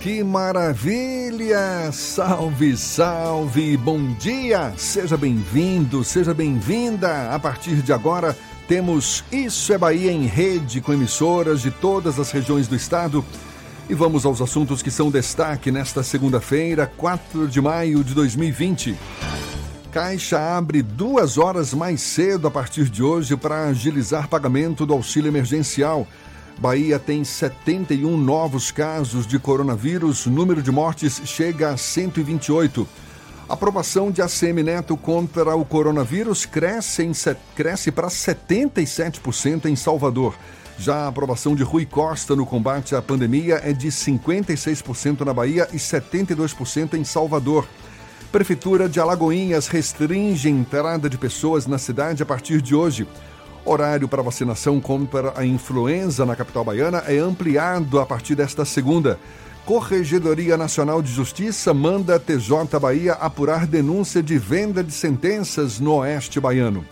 [SPEAKER 3] Que maravilha! Salve, salve! Bom dia! Seja bem-vindo, seja bem-vinda! A partir de agora, temos Isso é Bahia em rede com emissoras de todas as regiões do estado. E vamos aos assuntos que são destaque nesta segunda-feira, 4 de maio de 2020. Caixa abre duas horas mais cedo a partir de hoje para agilizar pagamento do auxílio emergencial. Bahia tem 71 novos casos de coronavírus, número de mortes chega a 128. Aprovação de ACM Neto contra o coronavírus cresce, em, cresce para 77% em Salvador. Já a aprovação de Rui Costa no combate à pandemia é de 56% na Bahia e 72% em Salvador. Prefeitura de Alagoinhas restringe a entrada de pessoas na cidade a partir de hoje. Horário para vacinação contra a influenza na capital baiana é ampliado a partir desta segunda. Corregedoria Nacional de Justiça manda TJ Bahia apurar denúncia de venda de sentenças no Oeste Baiano.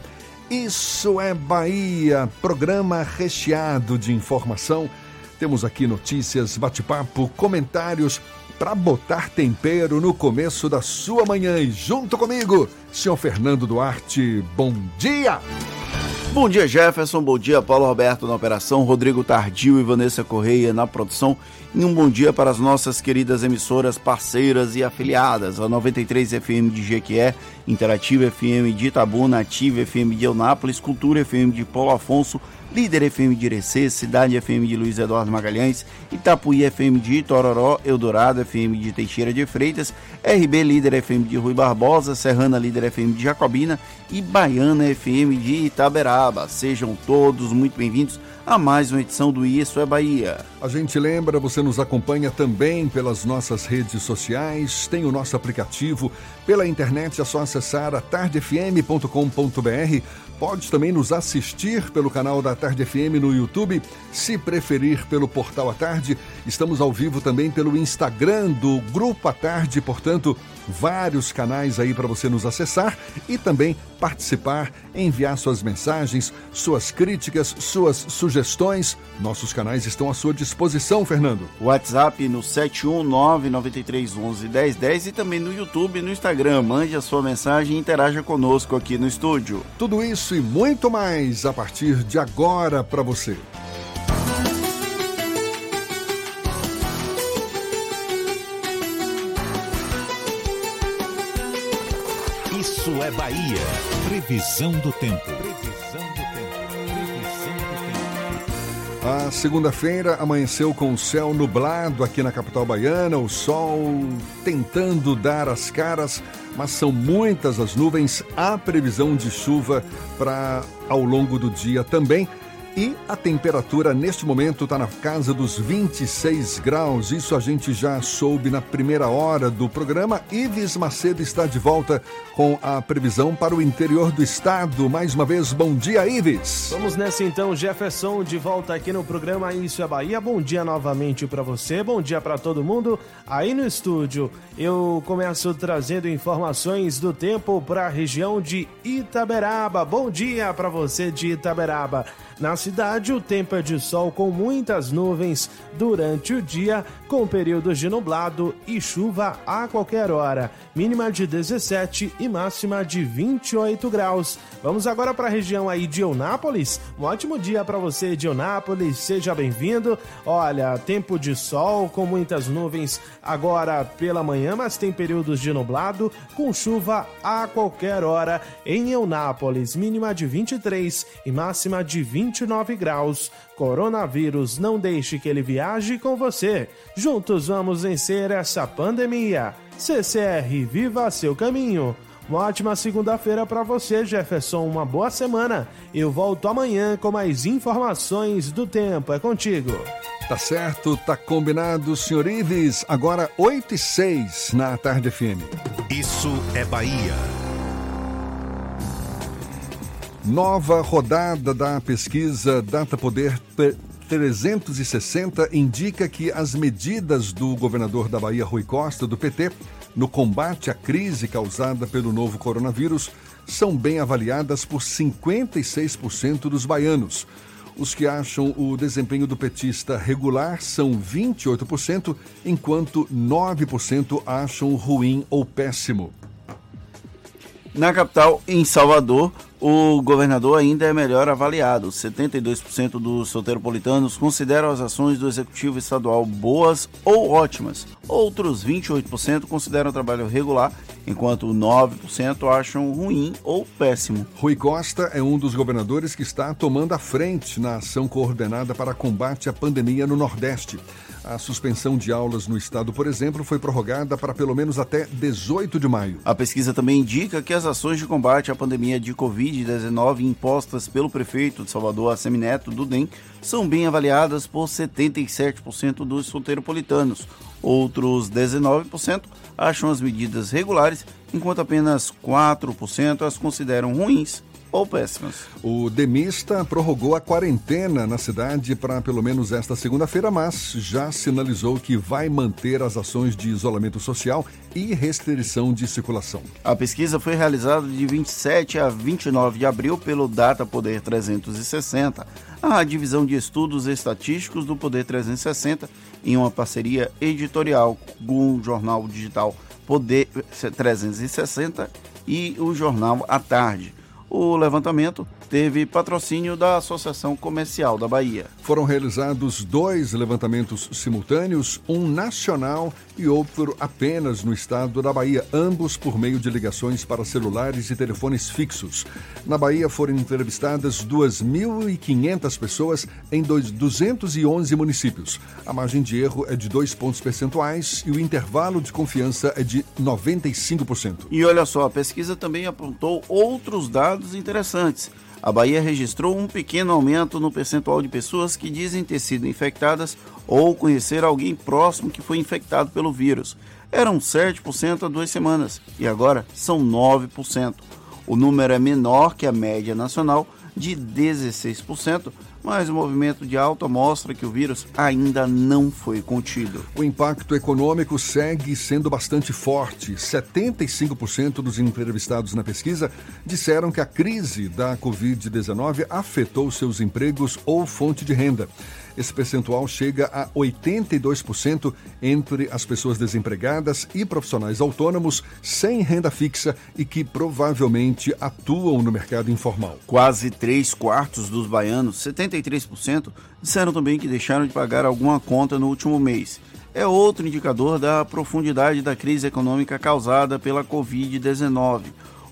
[SPEAKER 3] Isso é Bahia, programa recheado de informação. Temos aqui notícias, bate-papo, comentários para botar tempero no começo da sua manhã. E junto comigo, senhor Fernando Duarte, bom dia!
[SPEAKER 4] Bom dia, Jefferson. Bom dia, Paulo Roberto na operação, Rodrigo Tardio e Vanessa Correia na produção. E um bom dia para as nossas queridas emissoras parceiras e afiliadas, a 93 FM de Jequié, Interativa FM de Itabuna, Ativa FM de Eunápolis, Cultura FM de Paulo Afonso, Líder FM de Irecê, Cidade FM de Luiz Eduardo Magalhães, Itapuí FM de Itororó, Eldorado FM de Teixeira de Freitas, RB Líder FM de Rui Barbosa, Serrana Líder FM de Jacobina e Baiana FM de Itaberaba. Sejam todos muito bem-vindos a mais uma edição do Isso é Bahia.
[SPEAKER 3] A gente lembra, você nos acompanha também pelas nossas redes sociais, tem o nosso aplicativo, pela internet é só acessar a tardefm.com.br Pode também nos assistir pelo canal da FM no YouTube, se preferir pelo Portal à Tarde. Estamos ao vivo também pelo Instagram do Grupo à Tarde, portanto, vários canais aí para você nos acessar e também participar, enviar suas mensagens, suas críticas, suas sugestões. Nossos canais estão à sua disposição, Fernando.
[SPEAKER 4] WhatsApp no 71993111010 e também no YouTube e no Instagram. Mande a sua mensagem e interaja conosco aqui no estúdio.
[SPEAKER 3] Tudo isso e muito mais a partir de agora para você.
[SPEAKER 1] É Bahia. Previsão do tempo. Previsão do tempo. Previsão
[SPEAKER 3] do tempo. A segunda-feira amanheceu com o céu nublado aqui na capital baiana, o sol tentando dar as caras, mas são muitas as nuvens. Há previsão de chuva para ao longo do dia também. E a temperatura neste momento está na casa dos 26 graus. Isso a gente já soube na primeira hora do programa. Ives Macedo está de volta com a previsão para o interior do estado. Mais uma vez, bom dia, Ives.
[SPEAKER 5] Vamos nessa então, Jefferson, de volta aqui no programa Isso é Bahia. Bom dia novamente para você, bom dia para todo mundo aí no estúdio. Eu começo trazendo informações do tempo para a região de Itaberaba. Bom dia para você de Itaberaba. Na cidade, o tempo é de sol com muitas nuvens durante o dia, com períodos de nublado e chuva a qualquer hora. Mínima de 17 e máxima de 28 graus. Vamos agora para a região aí de Eunápolis. Um ótimo dia para você de Eunápolis, seja bem-vindo. Olha, tempo de sol com muitas nuvens agora pela manhã, mas tem períodos de nublado com chuva a qualquer hora em Eunápolis. Mínima de 23 e máxima de 29 graus. Coronavírus, não deixe que ele viaje com você. Juntos vamos vencer essa pandemia. CCR, viva seu caminho. Uma ótima segunda-feira para você, Jefferson. Uma boa semana. Eu volto amanhã com mais informações do tempo. É contigo.
[SPEAKER 3] Tá certo, tá combinado, senhor Ives. Agora 8 e 6 na Tarde FM.
[SPEAKER 1] Isso é Bahia.
[SPEAKER 3] Nova rodada da pesquisa Data Poder 360 indica que as medidas do governador da Bahia, Rui Costa, do PT, no combate à crise causada pelo novo coronavírus, são bem avaliadas por 56% dos baianos. Os que acham o desempenho do petista regular são 28%, enquanto 9% acham ruim ou péssimo.
[SPEAKER 4] Na capital, em Salvador, o governador ainda é melhor avaliado. 72% dos soteropolitanos consideram as ações do executivo estadual boas ou ótimas. Outros 28% consideram o trabalho regular, enquanto 9% acham ruim ou péssimo.
[SPEAKER 3] Rui Costa é um dos governadores que está tomando a frente na ação coordenada para combate à pandemia no Nordeste. A suspensão de aulas no estado, por exemplo, foi prorrogada para pelo menos até 18 de maio.
[SPEAKER 4] A pesquisa também indica que as ações de combate à pandemia de Covid-19 impostas pelo prefeito de Salvador, Assemineto, do DEM, são bem avaliadas por 77% dos soteropolitanos. Outros 19% acham as medidas regulares, enquanto apenas 4% as consideram ruins ou péssimas.
[SPEAKER 3] O Demista prorrogou a quarentena na cidade para pelo menos esta segunda-feira, mas já sinalizou que vai manter as ações de isolamento social e restrição de circulação.
[SPEAKER 4] A pesquisa foi realizada de 27 a 29 de abril pelo Data Poder 360, a divisão de estudos estatísticos do Poder 360, em uma parceria editorial com o jornal digital Poder 360 e o jornal à tarde. O levantamento teve patrocínio da Associação Comercial da Bahia.
[SPEAKER 3] Foram realizados dois levantamentos simultâneos, um nacional e outro apenas no estado da Bahia, ambos por meio de ligações para celulares e telefones fixos. Na Bahia foram entrevistadas 2.500 pessoas em 211 municípios. A margem de erro é de dois pontos percentuais e o intervalo de confiança é de 95%.
[SPEAKER 4] E olha só, a pesquisa também apontou outros dados interessantes a Bahia registrou um pequeno aumento no percentual de pessoas que dizem ter sido infectadas ou conhecer alguém próximo que foi infectado pelo vírus. Eram 7% há duas semanas e agora são 9%. O número é menor que a média nacional de 16%, mas o movimento de alta mostra que o vírus ainda não foi contido.
[SPEAKER 3] O impacto econômico segue sendo bastante forte. 75% dos entrevistados na pesquisa disseram que a crise da Covid-19 afetou seus empregos ou fonte de renda. Esse percentual chega a 82% entre as pessoas desempregadas e profissionais autônomos sem renda fixa e que provavelmente atuam no mercado informal.
[SPEAKER 4] Quase 3 quartos dos baianos, 73%, disseram também que deixaram de pagar alguma conta no último mês. É outro indicador da profundidade da crise econômica causada pela Covid-19.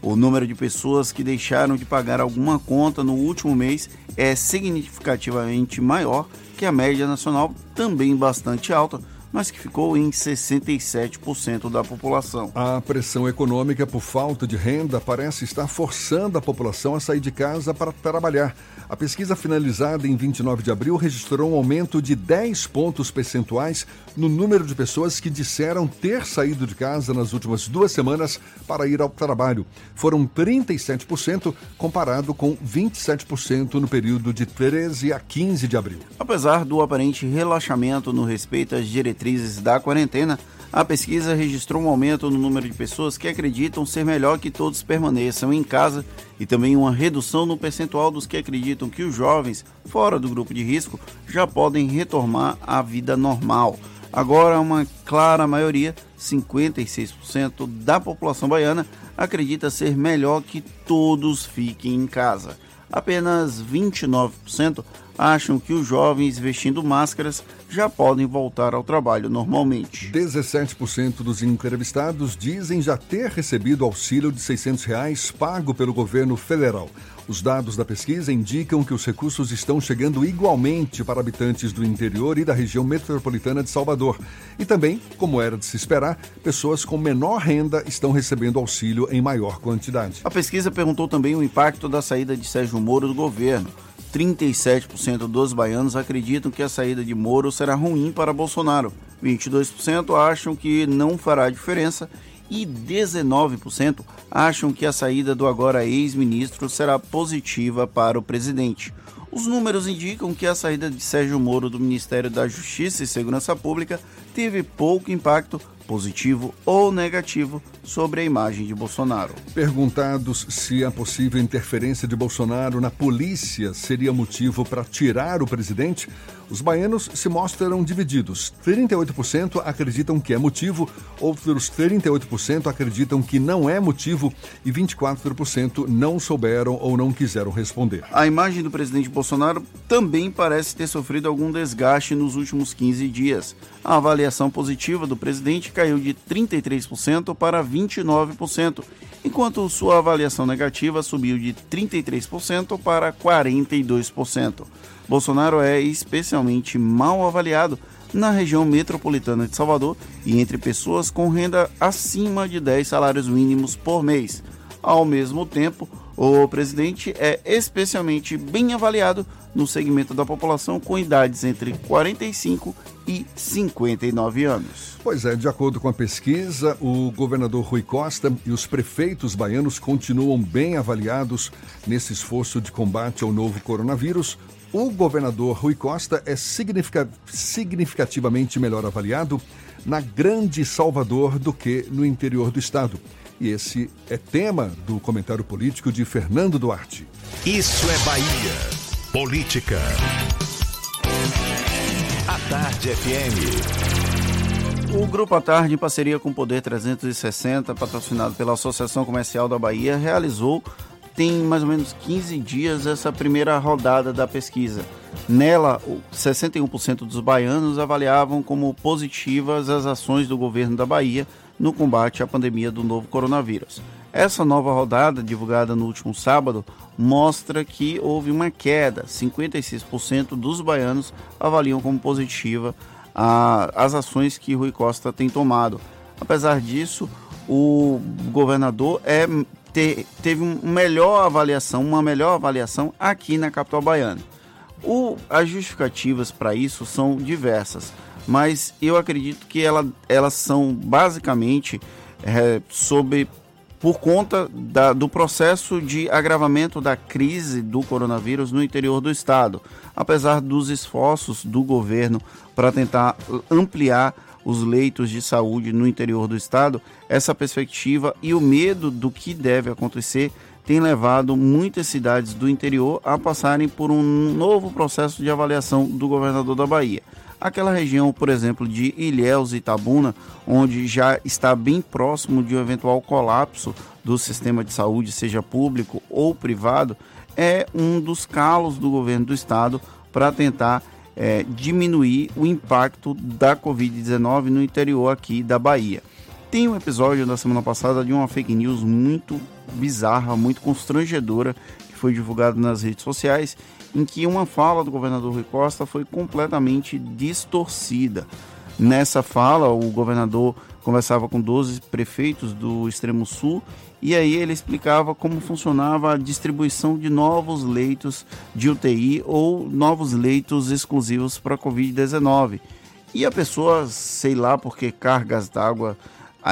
[SPEAKER 4] O número de pessoas que deixaram de pagar alguma conta no último mês é significativamente maior que a média nacional, também bastante alta, mas que ficou em 67% da população.
[SPEAKER 3] A pressão econômica por falta de renda parece estar forçando a população a sair de casa para trabalhar. A pesquisa finalizada em 29 de abril registrou um aumento de 10 pontos percentuais no número de pessoas que disseram ter saído de casa nas últimas duas semanas para ir ao trabalho. Foram 37%, comparado com 27% no período de 13 a 15 de abril.
[SPEAKER 4] Apesar do aparente relaxamento no respeito às diretrizes da quarentena, A pesquisa registrou um aumento no número de pessoas que acreditam ser melhor que todos permaneçam em casa e também uma redução no percentual dos que acreditam que os jovens, fora do grupo de risco, já podem retomar à vida normal. Agora, uma clara maioria, 56% da população baiana, acredita ser melhor que todos fiquem em casa. Apenas 29% acham que os jovens vestindo máscaras já podem voltar ao trabalho normalmente.
[SPEAKER 3] 17% dos entrevistados dizem já ter recebido auxílio de 600 reais pago pelo governo federal. Os dados da pesquisa indicam que os recursos estão chegando igualmente para habitantes do interior e da região metropolitana de Salvador. E também, como era de se esperar, pessoas com menor renda estão recebendo auxílio em maior quantidade.
[SPEAKER 4] A pesquisa perguntou também o impacto da saída de Sérgio Moro do governo. 37% dos baianos acreditam que a saída de Moro será ruim para Bolsonaro. 22% acham que não fará diferença e 19% acham que a saída do agora ex-ministro será positiva para o presidente. Os números indicam que a saída de Sérgio Moro do Ministério da Justiça e Segurança Pública teve pouco impacto positivo ou negativo sobre a imagem de Bolsonaro.
[SPEAKER 3] Perguntados se a possível interferência de Bolsonaro na polícia seria motivo para tirar o presidente, os baianos se mostram divididos. 38% acreditam que é motivo, outros 38% acreditam que não é motivo e 24% não souberam ou não quiseram responder.
[SPEAKER 4] A imagem do presidente Bolsonaro também parece ter sofrido algum desgaste nos últimos 15 dias. A avaliação positiva do presidente caiu de 33% para 29%, enquanto sua avaliação negativa subiu de 33% para 42%. Bolsonaro é especialmente mal avaliado na região metropolitana de Salvador e entre pessoas com renda acima de 10 salários mínimos por mês. Ao mesmo tempo, o presidente é especialmente bem avaliado no segmento da população com idades entre 45 e 59 anos.
[SPEAKER 3] Pois é, de acordo com a pesquisa, o governador Rui Costa e os prefeitos baianos continuam bem avaliados nesse esforço de combate ao novo coronavírus. O governador Rui Costa é significativamente melhor avaliado na Grande Salvador do que no interior do estado. E esse é tema do comentário político de Fernando Duarte.
[SPEAKER 1] Isso é Bahia. Política. A Tarde FM.
[SPEAKER 4] O Grupo à Tarde, em parceria com o Poder 360, patrocinado pela Associação Comercial da Bahia, realizou tem mais ou menos 15 dias essa primeira rodada da pesquisa. Nela, 61% dos baianos avaliavam como positivas as ações do governo da Bahia no combate à pandemia do novo coronavírus. Essa nova rodada, divulgada no último sábado, mostra que houve uma queda. 56% dos baianos avaliam como positiva a, as ações que Rui Costa tem tomado. Apesar disso, o governador é ter, teve uma melhor avaliação, uma melhor avaliação aqui na capital baiana. O, as justificativas para isso são diversas, mas eu acredito que ela, elas são basicamente é, sobre por conta da, do processo de agravamento da crise do coronavírus no interior do estado, apesar dos esforços do governo para tentar ampliar os leitos de saúde no interior do estado, essa perspectiva e o medo do que deve acontecer tem levado muitas cidades do interior a passarem por um novo processo de avaliação do governador da Bahia. Aquela região, por exemplo, de Ilhéus e Itabuna, onde já está bem próximo de um eventual colapso do sistema de saúde, seja público ou privado, é um dos calos do governo do estado para tentar é, diminuir o impacto da Covid-19 no interior aqui da Bahia. Tem um episódio da semana passada de uma fake news muito bizarra, muito constrangedora, que foi divulgado nas redes sociais, em que uma fala do governador Rui Costa foi completamente distorcida. Nessa fala, o governador conversava com 12 prefeitos do extremo sul e aí ele explicava como funcionava a distribuição de novos leitos de UTI ou novos leitos exclusivos para Covid-19. E a pessoa, sei lá porque cargas d'água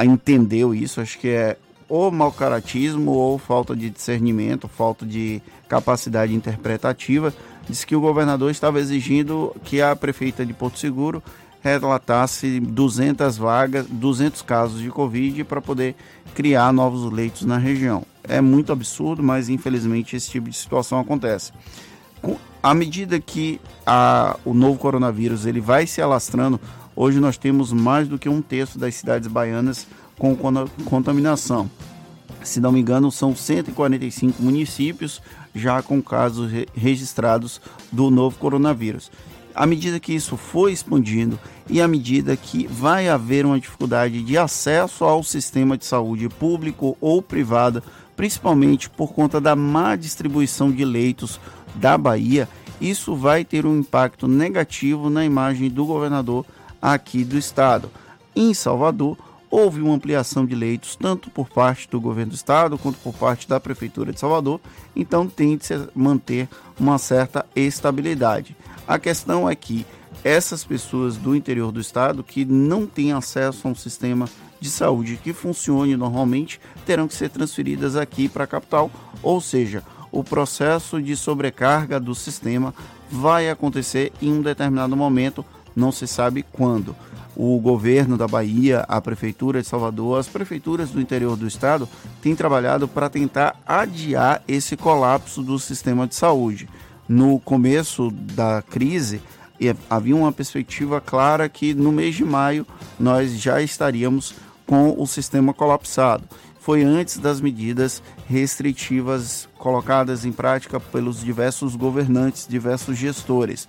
[SPEAKER 4] entendeu isso, acho que é ou mau caratismo ou falta de discernimento, falta de capacidade interpretativa, disse que o governador estava exigindo que a prefeita de Porto Seguro relatasse 200 vagas, 200 casos de Covid para poder criar novos leitos na região. É muito absurdo, mas infelizmente esse tipo de situação acontece. À medida que a, o novo coronavírus ele vai se alastrando, hoje nós temos mais do que um terço das cidades baianas com contaminação. Se não me engano, são 145 municípios já com casos re registrados do novo coronavírus à medida que isso foi expandindo e à medida que vai haver uma dificuldade de acesso ao sistema de saúde público ou privado, principalmente por conta da má distribuição de leitos da Bahia, isso vai ter um impacto negativo na imagem do governador aqui do estado. Em Salvador, houve uma ampliação de leitos tanto por parte do governo do estado quanto por parte da prefeitura de Salvador, então tem de se manter uma certa estabilidade. A questão é que essas pessoas do interior do estado que não têm acesso a um sistema de saúde que funcione normalmente terão que ser transferidas aqui para a capital, ou seja, o processo de sobrecarga do sistema vai acontecer em um determinado momento, não se sabe quando. O governo da Bahia, a prefeitura de Salvador, as prefeituras do interior do estado têm trabalhado para tentar adiar esse colapso do sistema de saúde no começo da crise, havia uma perspectiva clara que no mês de maio nós já estaríamos com o sistema colapsado. Foi antes das medidas restritivas colocadas em prática pelos diversos governantes, diversos gestores.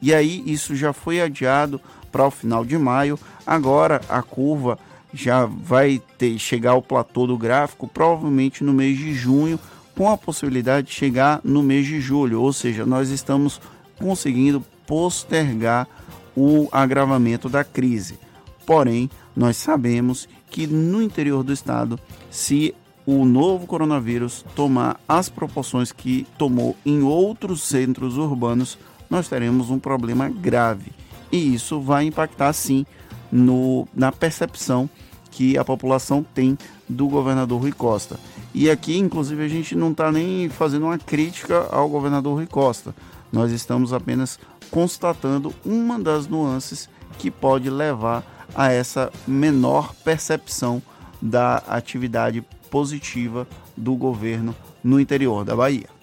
[SPEAKER 4] E aí isso já foi adiado para o final de maio. Agora a curva já vai ter, chegar ao platô do gráfico provavelmente no mês de junho com a possibilidade de chegar no mês de julho, ou seja, nós estamos conseguindo postergar o agravamento da crise. Porém, nós sabemos que no interior do estado, se o novo coronavírus tomar as proporções que tomou em outros centros urbanos, nós teremos um problema grave. E isso vai impactar sim no, na percepção que a população tem do governador Rui Costa. E aqui, inclusive, a gente não está nem fazendo uma crítica ao governador Rui Costa. Nós estamos apenas constatando uma das nuances que pode levar a essa menor percepção da atividade positiva do governo no interior da Bahia.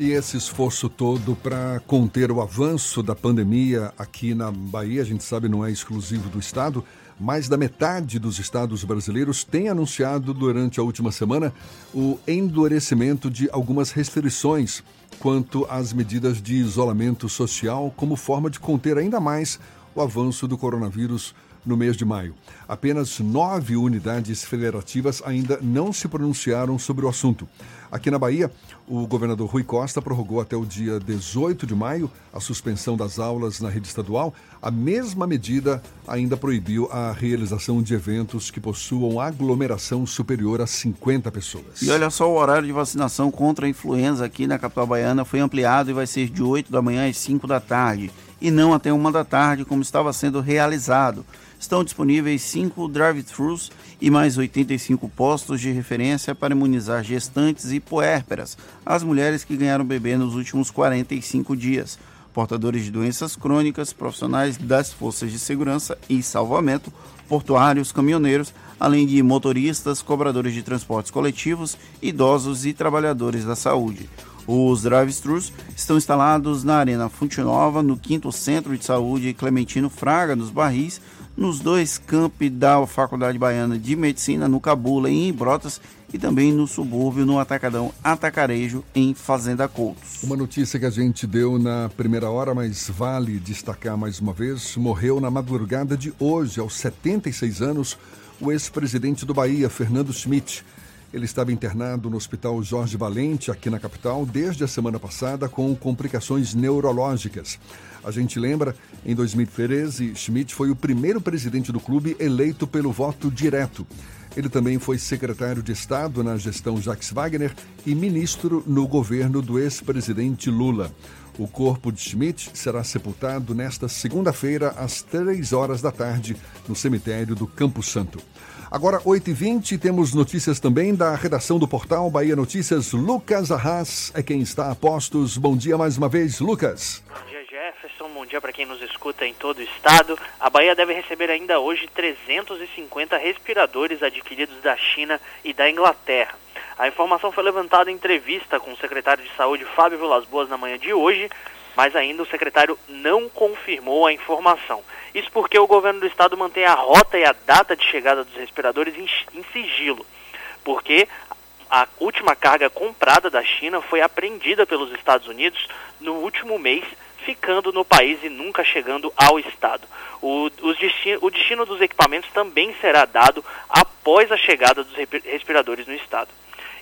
[SPEAKER 3] E esse esforço todo para conter o avanço da pandemia aqui na Bahia, a gente sabe não é exclusivo do estado, mais da metade dos estados brasileiros tem anunciado durante a última semana o endurecimento de algumas restrições quanto às medidas de isolamento social, como forma de conter ainda mais o avanço do coronavírus no mês de maio. Apenas nove unidades federativas ainda não se pronunciaram sobre o assunto. Aqui na Bahia, o governador Rui Costa prorrogou até o dia 18 de maio a suspensão das aulas na rede estadual. A mesma medida ainda proibiu a realização de eventos que possuam aglomeração superior a 50 pessoas.
[SPEAKER 4] E olha só, o horário de vacinação contra a influenza aqui na capital baiana foi ampliado e vai ser de 8 da manhã às 5 da tarde, e não até 1 da tarde, como estava sendo realizado estão disponíveis cinco drive-thrus e mais 85 postos de referência para imunizar gestantes e puérperas, as mulheres que ganharam bebê nos últimos 45 dias, portadores de doenças crônicas, profissionais das forças de segurança e salvamento, portuários, caminhoneiros, além de motoristas, cobradores de transportes coletivos, idosos e trabalhadores da saúde. Os drive-thrus estão instalados na Arena Fonte Nova, no 5 Centro de Saúde Clementino Fraga, nos Barris, nos dois campi da Faculdade Baiana de Medicina, no Cabula e em Brotas, e também no subúrbio, no Atacadão Atacarejo, em Fazenda Coutos.
[SPEAKER 3] Uma notícia que a gente deu na primeira hora, mas vale destacar mais uma vez: morreu na madrugada de hoje, aos 76 anos, o ex-presidente do Bahia, Fernando Schmidt. Ele estava internado no Hospital Jorge Valente, aqui na capital, desde a semana passada, com complicações neurológicas. A gente lembra, em 2013, Schmidt foi o primeiro presidente do clube eleito pelo voto direto. Ele também foi secretário de Estado na gestão Jacques Wagner e ministro no governo do ex-presidente Lula. O corpo de Schmidt será sepultado nesta segunda-feira, às três horas da tarde, no cemitério do Campo Santo. Agora, 8h20, temos notícias também da redação do portal Bahia Notícias. Lucas Arras é quem está a postos. Bom dia mais uma vez, Lucas.
[SPEAKER 24] Jefferson.
[SPEAKER 8] Bom dia para quem nos escuta em todo o estado. A Bahia deve receber ainda hoje 350 respiradores adquiridos da China e da Inglaterra. A informação foi levantada em entrevista com o secretário de Saúde Fábio Vilas Boas na manhã de hoje, mas ainda o secretário não confirmou a informação. Isso porque o governo do estado mantém a rota e a data de chegada dos respiradores em sigilo, porque a última carga comprada da China foi apreendida pelos Estados Unidos no último mês, ficando no país e nunca chegando ao Estado. O, destino, o destino dos equipamentos também será dado após a chegada dos respiradores no Estado.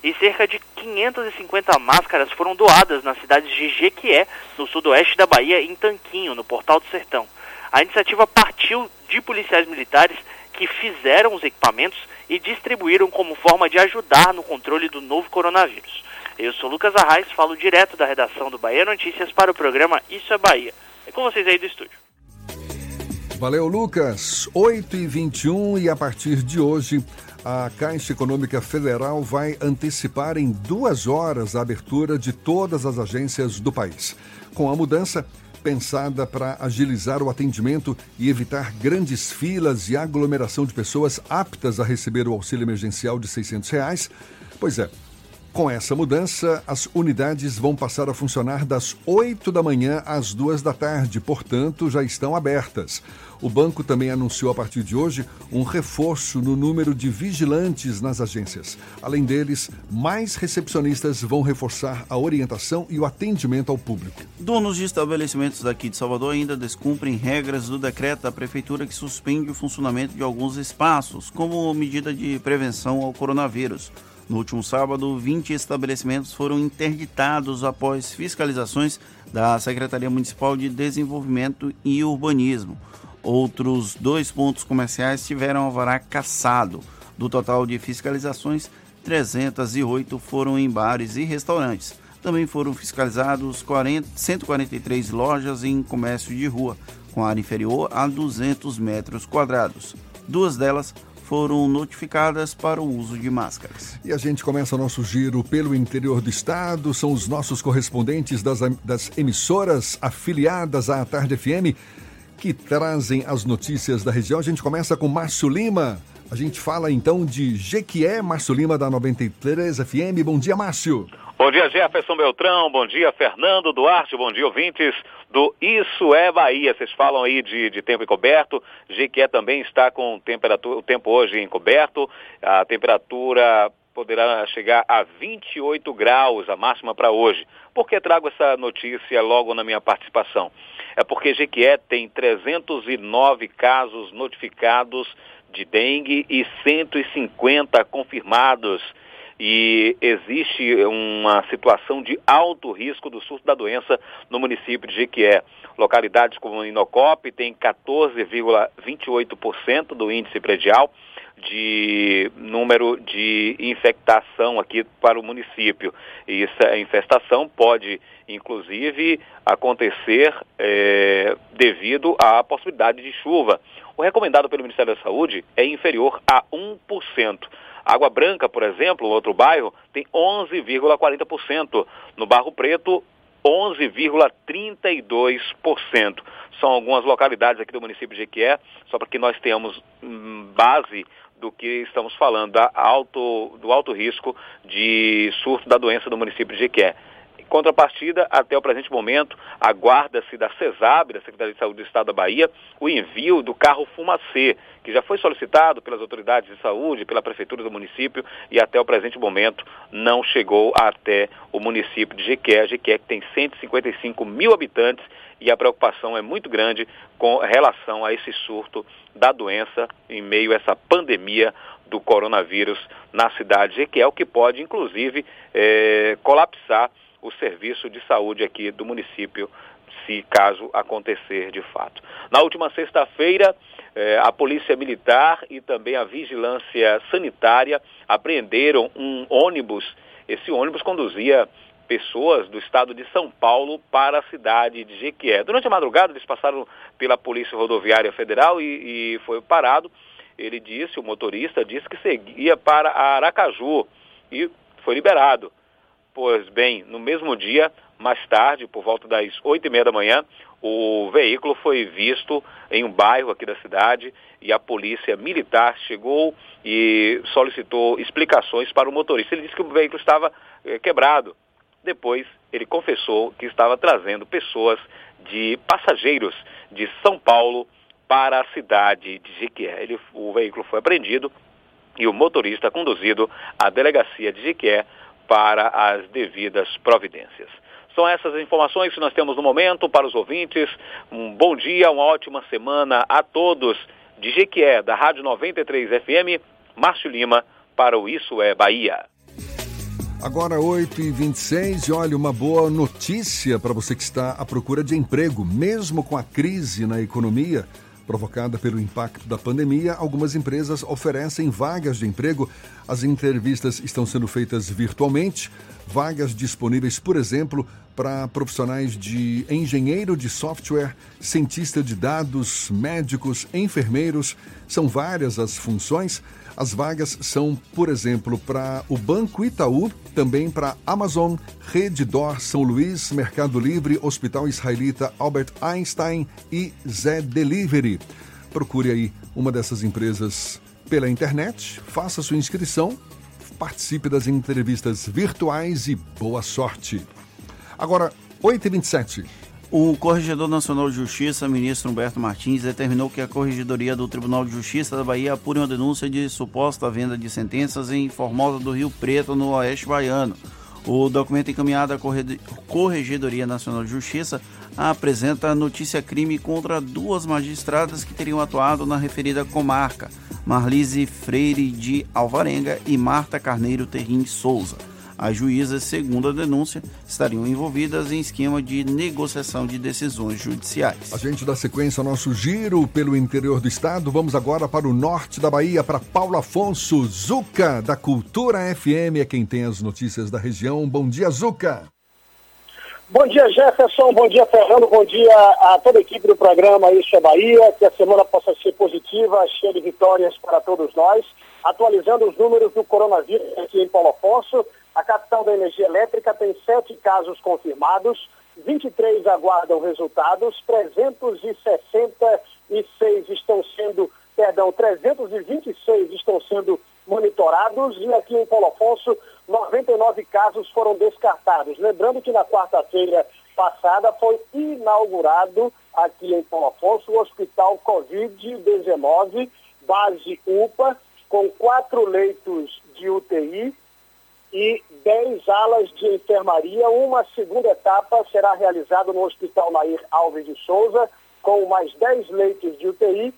[SPEAKER 8] E cerca de 550 máscaras foram doadas nas cidades de Jequié, no sudoeste da Bahia, em Tanquinho, no Portal do Sertão. A iniciativa partiu de policiais militares que fizeram os equipamentos e distribuíram como forma de ajudar no controle do novo coronavírus. Eu sou Lucas Arraes, falo direto da redação do Bahia Notícias para o programa Isso é Bahia. É com vocês aí do estúdio.
[SPEAKER 3] Valeu, Lucas. 8 e 21 e a partir de hoje, a Caixa Econômica Federal vai antecipar em duas horas a abertura de todas as agências do país. Com a mudança, pensada para agilizar o atendimento e evitar grandes filas e aglomeração de pessoas aptas a receber o auxílio emergencial de 600 reais. Pois é, com essa mudança, as unidades vão passar a funcionar das 8 da manhã às 2 da tarde, portanto, já estão abertas. O banco também anunciou a partir de hoje um reforço no número de vigilantes nas agências. Além deles, mais recepcionistas vão reforçar a orientação e o atendimento ao público.
[SPEAKER 4] Donos de estabelecimentos daqui de Salvador ainda descumprem regras do decreto da prefeitura que suspende o funcionamento de alguns espaços, como medida de prevenção ao coronavírus. No último sábado, 20 estabelecimentos foram interditados após fiscalizações da Secretaria Municipal de Desenvolvimento e Urbanismo. Outros dois pontos comerciais tiveram alvará cassado. Do total de fiscalizações, 308 foram em bares e restaurantes. Também foram fiscalizados 40, 143 lojas em comércio de rua, com área inferior a 200 metros quadrados. Duas delas foram notificadas para o uso de máscaras.
[SPEAKER 3] E a gente começa o nosso giro pelo interior do estado. São os nossos correspondentes das, das emissoras afiliadas à Tarde FM que trazem as notícias da região. A gente começa com Márcio Lima. A gente fala então de Jequié, Márcio Lima da 93 FM. Bom dia, Márcio.
[SPEAKER 25] Bom dia, Jefferson Beltrão. Bom dia, Fernando Duarte. Bom dia, ouvintes do Isso é Bahia. Vocês falam aí de, de tempo encoberto. Jequié também está com temperatura, o tempo hoje encoberto. A temperatura poderá chegar a 28 graus, a máxima para hoje. Por que trago essa notícia logo na minha participação? É porque Jequié tem 309 casos notificados de dengue e 150 confirmados. E existe uma situação de alto risco do surto da doença no município de Jequié. Localidades como Inocop tem 14,28% do índice predial de número de infectação aqui para o município. E essa infestação pode, inclusive, acontecer é, devido à possibilidade de chuva. O recomendado pelo Ministério da Saúde é inferior a 1%. Água Branca, por exemplo, outro bairro, tem 11,40%. No Barro Preto, 11,32%. São algumas localidades aqui do município de Jequié, só para que nós tenhamos hum, base do que estamos falando, da alto, do alto risco de surto da doença no município de Jequié. Em contrapartida, até o presente momento, aguarda-se da CESAB, da Secretaria de Saúde do Estado da Bahia, o envio do carro Fumacê, que já foi solicitado pelas autoridades de saúde, pela prefeitura do município e até o presente momento não chegou até o município de Jequié. Jequié que tem 155 mil habitantes e a preocupação é muito grande com relação a esse surto da doença em meio a essa pandemia do coronavírus na cidade de Jequié, o que pode, inclusive, é, colapsar o serviço de saúde aqui do município, se caso acontecer de fato. Na última sexta-feira, eh, a Polícia Militar e também a Vigilância Sanitária apreenderam um ônibus. Esse ônibus conduzia pessoas do estado de São Paulo para a cidade de Jequié. Durante a madrugada, eles passaram pela Polícia Rodoviária Federal e, e foi parado. Ele disse, o motorista disse que seguia para Aracaju e foi liberado. Pois bem, no mesmo dia, mais tarde, por volta das oito e meia da manhã, o veículo foi visto em um bairro aqui da cidade e a polícia militar chegou e solicitou explicações para o motorista. Ele disse que o veículo estava eh, quebrado. Depois, ele confessou que estava trazendo pessoas de passageiros de São Paulo para a cidade de Jequié. Ele, o veículo foi apreendido e o motorista conduzido à delegacia de Jequié para as devidas providências. São essas as informações que nós temos no momento para os ouvintes. Um bom dia, uma ótima semana a todos. De Jequié, da Rádio 93 FM, Márcio Lima, para o Isso é Bahia.
[SPEAKER 3] Agora 8h26 e olha, uma boa notícia para você que está à procura de emprego. Mesmo com a crise na economia provocada pelo impacto da pandemia, algumas empresas oferecem vagas de emprego. As entrevistas estão sendo feitas virtualmente. Vagas disponíveis, por exemplo, para profissionais de engenheiro de software, cientista de dados, médicos, enfermeiros. São várias as funções. As vagas são, por exemplo, para o Banco Itaú, também para Amazon, Rede Dor São Luís, Mercado Livre, Hospital Israelita Albert Einstein e Zé Delivery. Procure aí uma dessas empresas pela internet, faça sua inscrição, participe das entrevistas virtuais e boa sorte. Agora, 8h27.
[SPEAKER 4] O Corregedor Nacional de Justiça, ministro Humberto Martins, determinou que a Corregedoria do Tribunal de Justiça da Bahia apure uma denúncia de suposta venda de sentenças em Formosa do Rio Preto, no Oeste Baiano. O documento encaminhado à Corregedoria Nacional de Justiça apresenta notícia-crime contra duas magistradas que teriam atuado na referida comarca, Marlise Freire de Alvarenga e Marta Carneiro Terrim Souza. As juízas, segundo a denúncia, estariam envolvidas em esquema de negociação de decisões judiciais.
[SPEAKER 3] A gente dá sequência ao nosso giro pelo interior do estado. Vamos agora para o norte da Bahia, para Paulo Afonso Zuca, da Cultura FM, é quem tem as notícias da região. Bom dia, Zuca.
[SPEAKER 26] Bom dia, Jefferson. Bom dia, Fernando. Bom dia a toda a equipe do programa Isso é Bahia. Que a semana possa ser positiva, cheia de vitórias para todos nós. Atualizando os números do coronavírus aqui em Paulo Afonso, a capital da energia elétrica tem sete casos confirmados, 23 aguardam resultados, 366 estão sendo, perdão, 326 estão sendo monitorados e aqui em Paulo Afonso 99 casos foram descartados. Lembrando que na quarta-feira passada foi inaugurado aqui em Paulo Afonso o Hospital Covid-19, base UPA, com quatro leitos de UTI, e 10 alas de enfermaria. Uma segunda etapa será realizada no Hospital Nair Alves de Souza, com mais 10 leitos de UTI,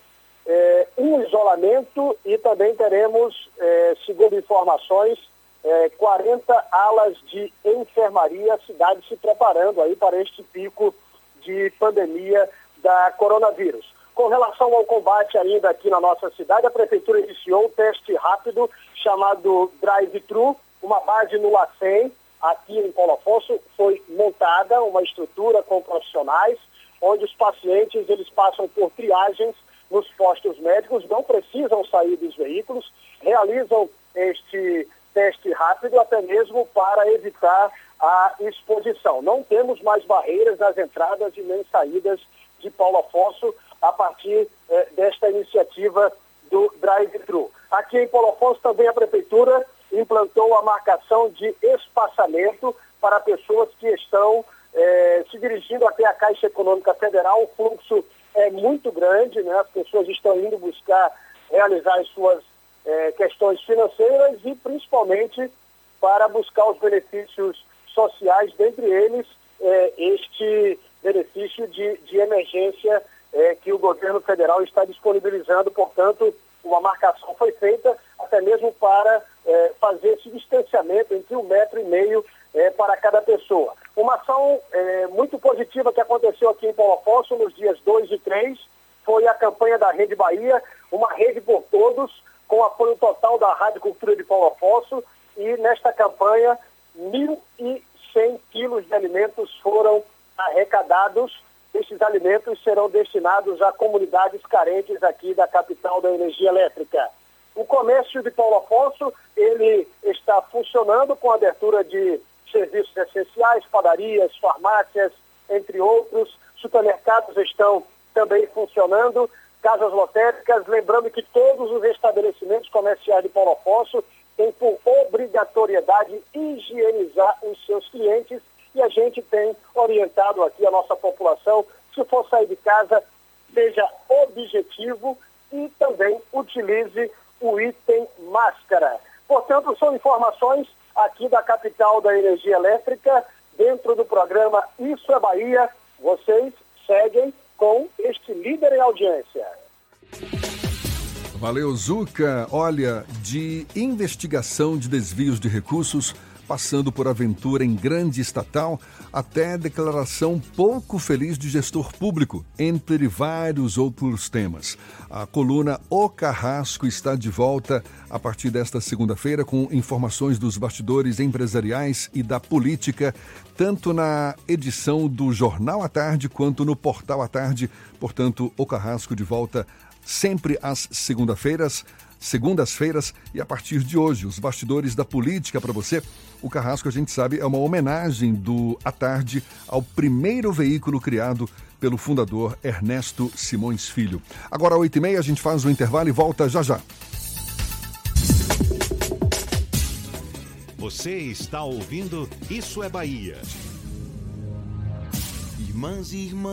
[SPEAKER 26] eh, um isolamento e também teremos, eh, segundo informações, eh, 40 alas de enfermaria, a cidade se preparando aí para este pico de pandemia da coronavírus. Com relação ao combate ainda aqui na nossa cidade, a Prefeitura iniciou um teste rápido chamado Drive-Thru, uma base no LACEN, aqui em Paulo Afonso, foi montada uma estrutura com profissionais, onde os pacientes eles passam por triagens nos postos médicos, não precisam sair dos veículos, realizam este teste rápido até mesmo para evitar a exposição. Não temos mais barreiras nas entradas e nem saídas de Paulo Afonso a partir eh, desta iniciativa do drive-thru. Aqui em Paulo Afonso também a prefeitura implantou a marcação de espaçamento para pessoas que estão eh, se dirigindo até a Caixa Econômica Federal. O fluxo é muito grande, né? as pessoas estão indo buscar realizar as suas eh, questões financeiras e principalmente para buscar os benefícios sociais, dentre eles eh, este benefício de, de emergência que o governo federal está disponibilizando, portanto, uma marcação foi feita até mesmo para é, fazer esse distanciamento entre um metro e meio é, para cada pessoa. Uma ação é, muito positiva que aconteceu aqui em Paulo Afonso nos dias 2 e 3 foi a campanha da Rede Bahia, uma rede por todos, com apoio total da Rádio Cultura de Paulo Afonso, e nesta campanha 1.100 quilos de alimentos foram arrecadados. Alimentos serão destinados a comunidades carentes aqui da capital da energia elétrica. O comércio de Paulo Afonso, ele está funcionando com a abertura de serviços essenciais, padarias, farmácias, entre outros. Supermercados estão também funcionando, casas lotéricas. Lembrando que todos os estabelecimentos comerciais de Paulo Afonso têm por obrigatoriedade higienizar os seus clientes e a gente tem orientado aqui a nossa população, se for sair de casa, seja objetivo e também utilize o item máscara. Portanto, são informações aqui da capital da energia elétrica, dentro do programa Isso é Bahia. Vocês seguem com este líder em audiência.
[SPEAKER 3] Valeu, Zuca. Olha, de investigação de desvios de recursos passando por aventura em grande estatal até declaração pouco feliz de gestor público, entre vários outros temas. A coluna O Carrasco está de volta a partir desta segunda-feira com informações dos bastidores empresariais e da política, tanto na edição do Jornal à Tarde quanto no Portal à Tarde. Portanto, O Carrasco de volta sempre às segunda-feiras segundas-feiras e a partir de hoje, os bastidores da política para você. O Carrasco, a gente sabe, é uma homenagem do À Tarde ao primeiro veículo criado pelo fundador Ernesto Simões Filho. Agora, às 8h30, a gente faz o intervalo e volta já já.
[SPEAKER 1] Você está ouvindo Isso é Bahia.
[SPEAKER 15] Irmãs e irmãos,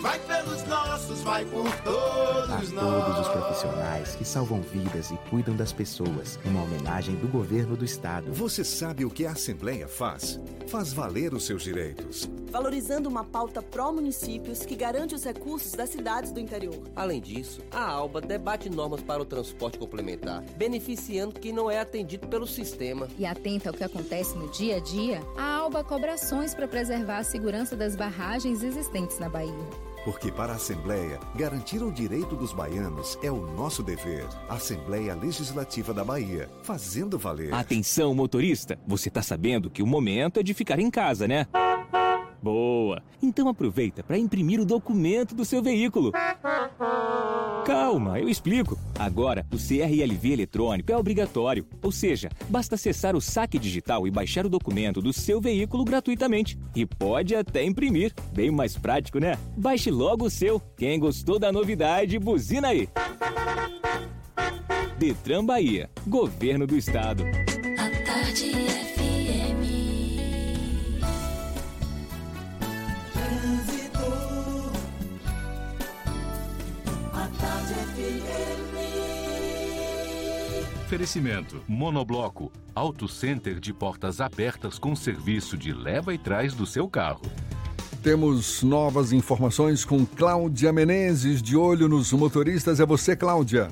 [SPEAKER 15] vai pelos nossos, vai por todos
[SPEAKER 16] a
[SPEAKER 15] nós.
[SPEAKER 16] todos os profissionais que salvam vidas e cuidam das pessoas, uma homenagem do governo do estado.
[SPEAKER 11] Você sabe o que a Assembleia faz? Faz valer os seus direitos.
[SPEAKER 27] Valorizando uma pauta pró-municípios que garante os recursos das cidades do interior.
[SPEAKER 20] Além disso, a ALBA debate normas para o transporte complementar, beneficiando quem não é atendido pelo sistema.
[SPEAKER 14] E atenta ao que acontece no dia a dia, a ALBA cobra ações para preservar a segurança das barragens existentes na Bahia.
[SPEAKER 11] Porque para a Assembleia, garantir o direito dos baianos é o nosso dever. Assembleia Legislativa da Bahia, fazendo valer.
[SPEAKER 28] Atenção, motorista! Você tá sabendo que o momento é de ficar em casa, né? Boa! Então aproveita para imprimir o documento do seu veículo. Calma, eu explico. Agora, o CRLV eletrônico é obrigatório, ou seja, basta acessar o saque digital e baixar o documento do seu veículo gratuitamente. E pode até imprimir. Bem mais prático, né? Baixe logo o seu. Quem gostou da novidade, buzina aí. Detran Bahia, Governo do Estado.
[SPEAKER 2] Oferecimento: Monobloco, Auto Center de portas abertas com serviço de leva e trás do seu carro.
[SPEAKER 3] Temos novas informações com Cláudia Menezes, de olho nos motoristas. É você, Cláudia.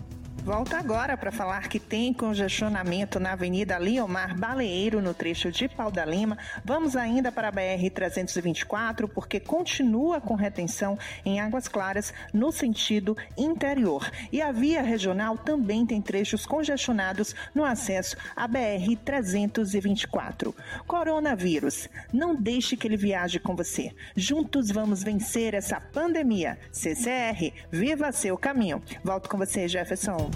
[SPEAKER 6] Volta agora para falar que tem congestionamento na Avenida Liomar Baleeiro, no trecho de Pau da Lima. Vamos ainda para a BR-324, porque continua com retenção em Águas Claras, no sentido interior. E a via regional também tem trechos congestionados no acesso à BR-324. Coronavírus, não deixe que ele viaje com você. Juntos vamos vencer essa pandemia. CCR, viva seu caminho. Volto com você, Jefferson.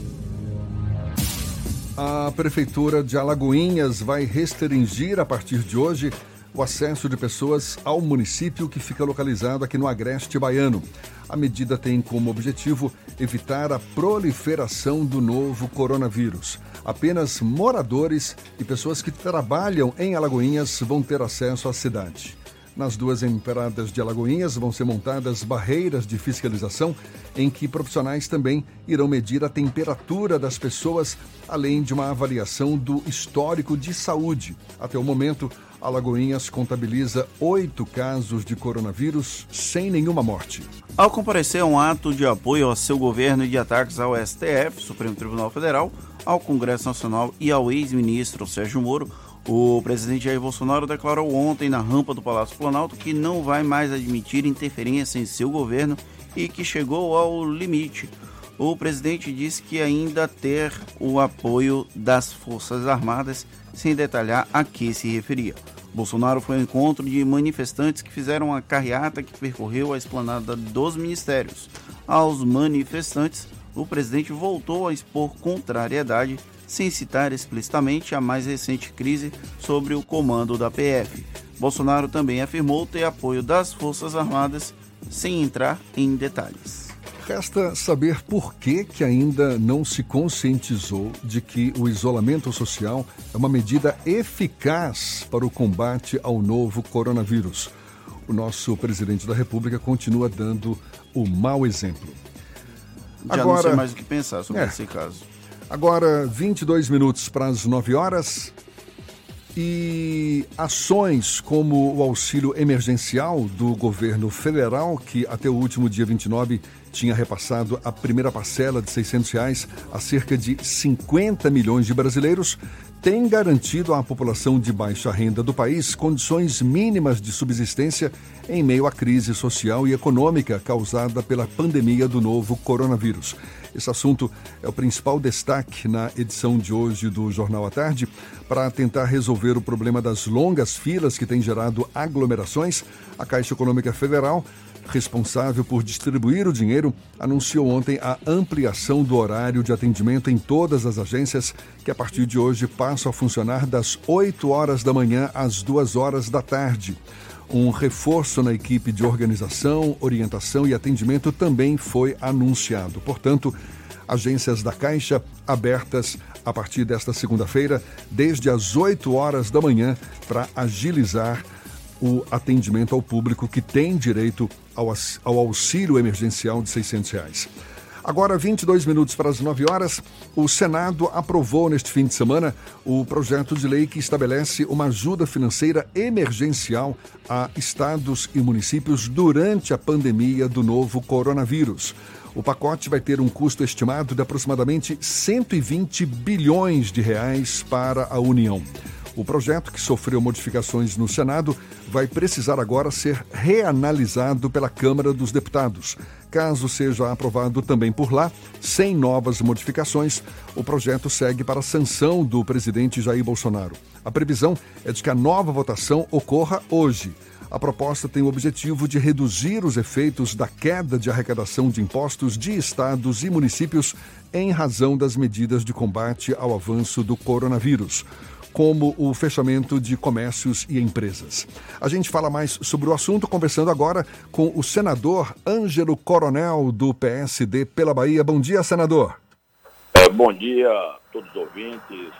[SPEAKER 3] A Prefeitura de Alagoinhas vai restringir a partir de hoje o acesso de pessoas ao município que fica localizado aqui no Agreste Baiano. A medida tem como objetivo evitar a proliferação do novo coronavírus. Apenas moradores e pessoas que trabalham em Alagoinhas vão ter acesso à cidade. Nas duas entradas de Alagoinhas vão ser montadas barreiras de fiscalização em que profissionais também irão medir a temperatura das pessoas, além de uma avaliação do histórico de saúde. Até o momento, Alagoinhas contabiliza oito casos de coronavírus sem nenhuma morte.
[SPEAKER 4] Ao comparecer a um ato de apoio ao seu governo e de ataques ao STF, Supremo Tribunal Federal, ao Congresso Nacional e ao ex-ministro Sérgio Moro, o presidente Jair Bolsonaro declarou ontem na rampa do Palácio Planalto que não vai mais admitir interferência em seu governo e que chegou ao limite. O presidente disse que ainda ter o apoio das Forças Armadas, sem detalhar a que se referia. Bolsonaro foi ao encontro de manifestantes que fizeram a carreata que percorreu a esplanada dos ministérios. Aos manifestantes, o presidente voltou a expor contrariedade sem citar explicitamente a mais recente crise sobre o comando da PF. Bolsonaro também afirmou ter apoio das Forças Armadas, sem entrar em detalhes.
[SPEAKER 3] Resta saber por que, que ainda não se conscientizou de que o isolamento social é uma medida eficaz para o combate ao novo coronavírus. O nosso presidente da República continua dando o mau exemplo.
[SPEAKER 4] Já Agora, não sei mais o que pensar sobre é, esse caso.
[SPEAKER 3] Agora, 22 minutos para as 9 horas. E ações como o auxílio emergencial do governo federal, que até o último dia 29 tinha repassado a primeira parcela de 600 reais a cerca de 50 milhões de brasileiros, tem garantido à população de baixa renda do país condições mínimas de subsistência em meio à crise social e econômica causada pela pandemia do novo coronavírus. Esse assunto é o principal destaque na edição de hoje do Jornal à Tarde. Para tentar resolver o problema das longas filas que tem gerado aglomerações, a Caixa Econômica Federal responsável por distribuir o dinheiro, anunciou ontem a ampliação do horário de atendimento em todas as agências, que a partir de hoje passam a funcionar das 8 horas da manhã às 2 horas da tarde. Um reforço na equipe de organização, orientação e atendimento também foi anunciado. Portanto, agências da Caixa abertas a partir desta segunda-feira, desde as 8 horas da manhã, para agilizar o atendimento ao público que tem direito ao, auxílio emergencial de 600 reais. Agora, 22 minutos para as 9 horas, o Senado aprovou neste fim de semana o projeto de lei que estabelece uma ajuda financeira emergencial a estados e municípios durante a pandemia do novo coronavírus. O pacote vai ter um custo estimado de aproximadamente 120 bilhões de reais para a União. O projeto, que sofreu modificações no Senado, vai precisar agora ser reanalisado pela Câmara dos Deputados. Caso seja aprovado também por lá, sem novas modificações, o projeto segue para a sanção do presidente Jair Bolsonaro. A previsão é de que a nova votação ocorra hoje. A proposta tem o objetivo de reduzir os efeitos da queda de arrecadação de impostos de estados e municípios em razão das medidas de combate ao avanço do coronavírus como o fechamento de comércios e empresas. A gente fala mais sobre o assunto conversando agora com o senador Ângelo Coronel, do PSD pela Bahia. Bom dia, senador.
[SPEAKER 29] É, bom dia a todos os ouvintes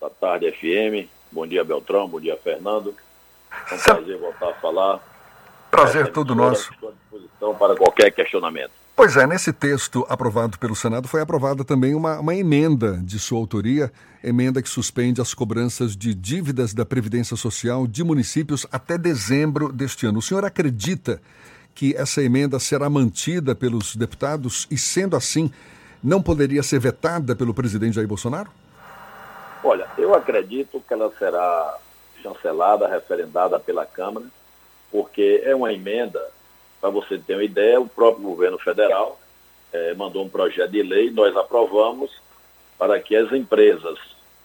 [SPEAKER 29] da Tarde FM. Bom dia, Beltrão. Bom dia, Fernando. É um prazer voltar a falar.
[SPEAKER 3] Prazer é, todo nosso.
[SPEAKER 29] À disposição para qualquer questionamento.
[SPEAKER 3] Pois é, nesse texto aprovado pelo Senado foi aprovada também uma, uma, emenda de sua autoria, emenda que suspende as cobranças de dívidas da Previdência Social de municípios até dezembro deste ano. O senhor acredita que essa emenda será mantida pelos deputados e, sendo assim, não poderia ser vetada pelo presidente Jair Bolsonaro?
[SPEAKER 29] Olha, eu acredito que ela será chancelada, referendada pela Câmara, porque é uma emenda para você ter uma ideia, o próprio governo federal eh, mandou um projeto de lei, nós aprovamos para que as empresas,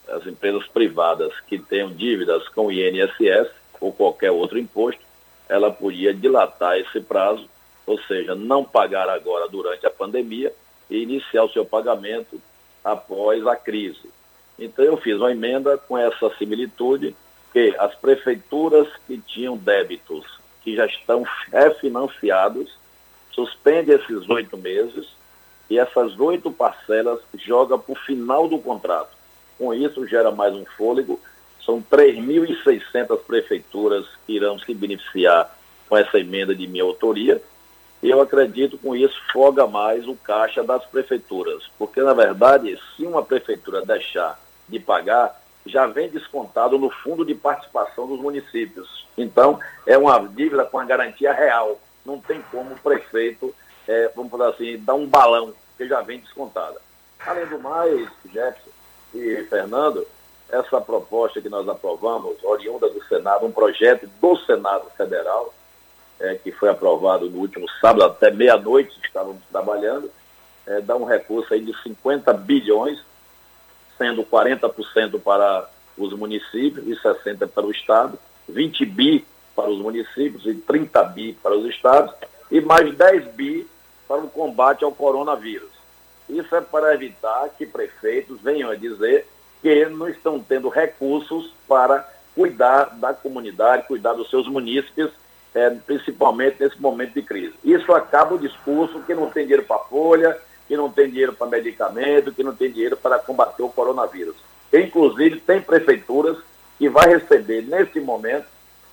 [SPEAKER 29] as empresas privadas que tenham dívidas com o INSS ou qualquer outro imposto, ela podia dilatar esse prazo, ou seja, não pagar agora durante a pandemia e iniciar o seu pagamento após a crise. Então eu fiz uma emenda com essa similitude porque as prefeituras que tinham débitos que já estão refinanciados suspende esses oito meses e essas oito parcelas joga para o final do contrato. Com isso, gera mais um fôlego. São 3.600 prefeituras que irão se beneficiar com essa emenda de minha autoria. E eu acredito com isso foga mais o caixa das prefeituras. Porque, na verdade, se uma prefeitura deixar de pagar, já vem descontado no fundo de participação dos municípios. Então, é uma dívida com a garantia real. Não tem como o prefeito, é, vamos falar assim, dar um balão, que já vem descontada. Além do mais, Jefferson e Fernando, essa proposta que nós aprovamos, oriunda do Senado, um projeto do Senado Federal, é, que foi aprovado no último sábado, até meia-noite estávamos trabalhando, é, dá um recurso aí de 50 bilhões sendo 40% para os municípios e 60% para o Estado, 20 bi para os municípios e 30 bi para os estados, e mais 10 bi para o combate ao coronavírus. Isso é para evitar que prefeitos venham a dizer que não estão tendo recursos para cuidar da comunidade, cuidar dos seus munícipes, é, principalmente nesse momento de crise. Isso acaba o discurso que não tem dinheiro para folha, que não tem dinheiro para medicamento, que não tem dinheiro para combater o coronavírus. Inclusive, tem prefeituras que vai receber, nesse momento,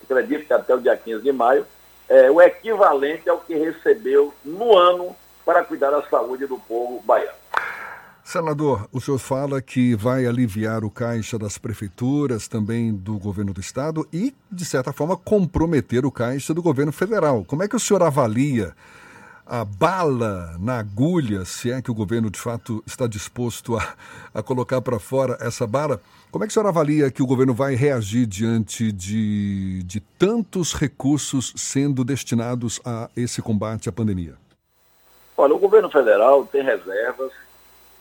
[SPEAKER 29] acredito que até o dia 15 de maio, é, o equivalente ao que recebeu no ano para cuidar da saúde do povo baiano.
[SPEAKER 3] Senador, o senhor fala que vai aliviar o caixa das prefeituras, também do governo do estado e, de certa forma, comprometer o caixa do governo federal. Como é que o senhor avalia a bala na agulha, se é que o governo de fato está disposto a, a colocar para fora essa bala, como é que a senhora avalia que o governo vai reagir diante de, de tantos recursos sendo destinados a esse combate à pandemia?
[SPEAKER 29] Olha, o governo federal tem reservas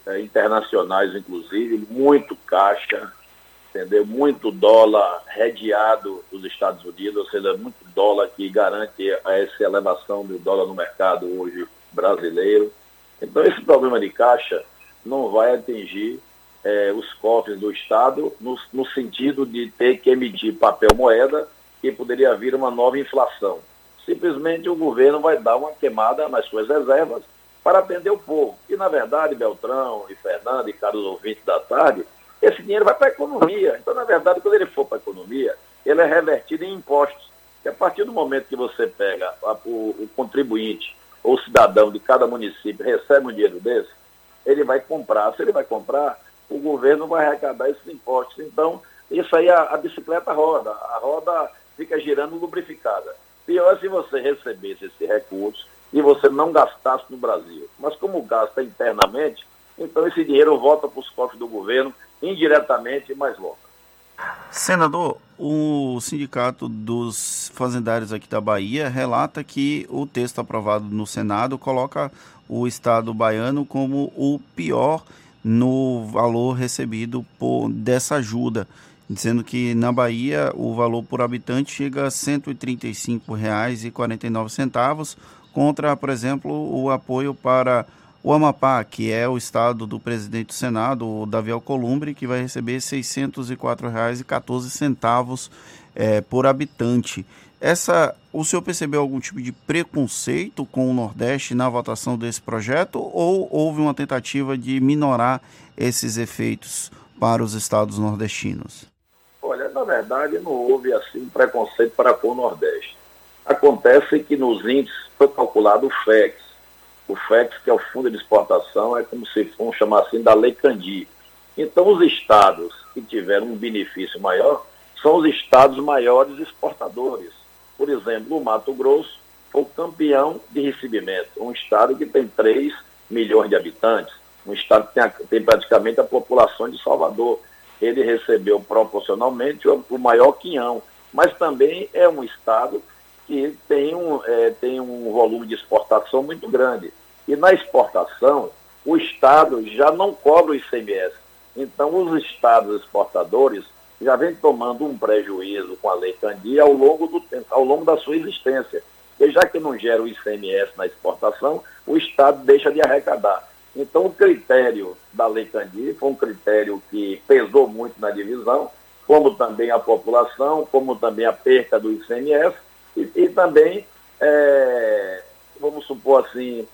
[SPEAKER 29] é, internacionais, inclusive, muito caixa, entendeu? Muito dólar redeado dos Estados Unidos, ou seja, muito dólar que garante essa elevação do dólar no mercado hoje brasileiro. Então, esse problema de caixa não vai atingir é, os cofres do Estado no, no sentido de ter que emitir papel moeda e poderia vir uma nova inflação. Simplesmente o governo vai dar uma queimada nas suas reservas para atender o povo. E, na verdade, Beltrão e Fernando e caros ouvintes da tarde, esse dinheiro vai para a economia. Então, na verdade, quando ele for para a economia, ele é revertido em impostos. E a partir do momento que você pega a, o, o, contribuinte ou cidadão de cada município recebe um dinheiro desse, ele vai comprar. Se ele vai comprar, o governo vai arrecadar esses impostos. Então, isso aí a, a bicicleta roda, a roda fica girando lubrificada. Pior é se você recebesse esse recurso e você não gastasse no Brasil. Mas como gasta internamente, então esse dinheiro volta para os cofres do governo indiretamente, mas volta.
[SPEAKER 4] Senador, o Sindicato dos Fazendários aqui da Bahia relata que o texto aprovado no Senado coloca o Estado baiano como o pior no valor recebido por, dessa ajuda, dizendo que na Bahia o valor por habitante chega a R$ 135,49, contra, por exemplo, o apoio para o Amapá, que é o estado do presidente do Senado, o Davi Alcolumbre, que vai receber R$ 604,14 é, por habitante. Essa, o senhor percebeu algum tipo de preconceito com o Nordeste na votação desse projeto ou houve uma tentativa de minorar esses efeitos para os estados nordestinos?
[SPEAKER 29] Olha, na verdade não houve assim preconceito para com o Nordeste. Acontece que nos índices foi calculado o FEX, o FEX, que é o Fundo de Exportação, é como se fosse chamar assim da Lei Candi. Então, os estados que tiveram um benefício maior são os estados maiores exportadores. Por exemplo, o Mato Grosso foi o campeão de recebimento, um estado que tem 3 milhões de habitantes, um estado que tem, tem praticamente a população de Salvador. Ele recebeu proporcionalmente o, o maior quinhão, mas também é um estado que tem um, é, tem um volume de exportação muito grande. E na exportação, o Estado já não cobra o ICMS. Então, os Estados exportadores já vêm tomando um prejuízo com a Lei Candia ao longo, do, ao longo da sua existência. E já que não gera o ICMS na exportação, o Estado deixa de arrecadar. Então, o critério da Lei Candia foi um critério que pesou muito na divisão, como também a população, como também a perca do ICMS e, e também, é, vamos supor assim,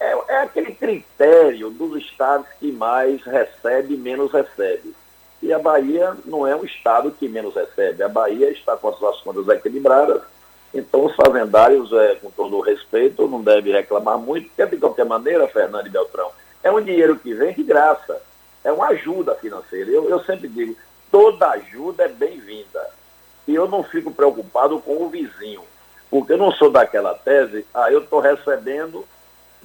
[SPEAKER 29] é, é, aquele critério dos estados que mais recebe e menos recebe. E a Bahia não é um estado que menos recebe. A Bahia está com as suas contas equilibradas, então os fazendários, é, com todo o respeito, não devem reclamar muito, porque de qualquer maneira, Fernando e Beltrão, é um dinheiro que vem de graça, é uma ajuda financeira. Eu, eu sempre digo, toda ajuda é bem-vinda. E eu não fico preocupado com o vizinho, porque eu não sou daquela tese, ah, eu estou recebendo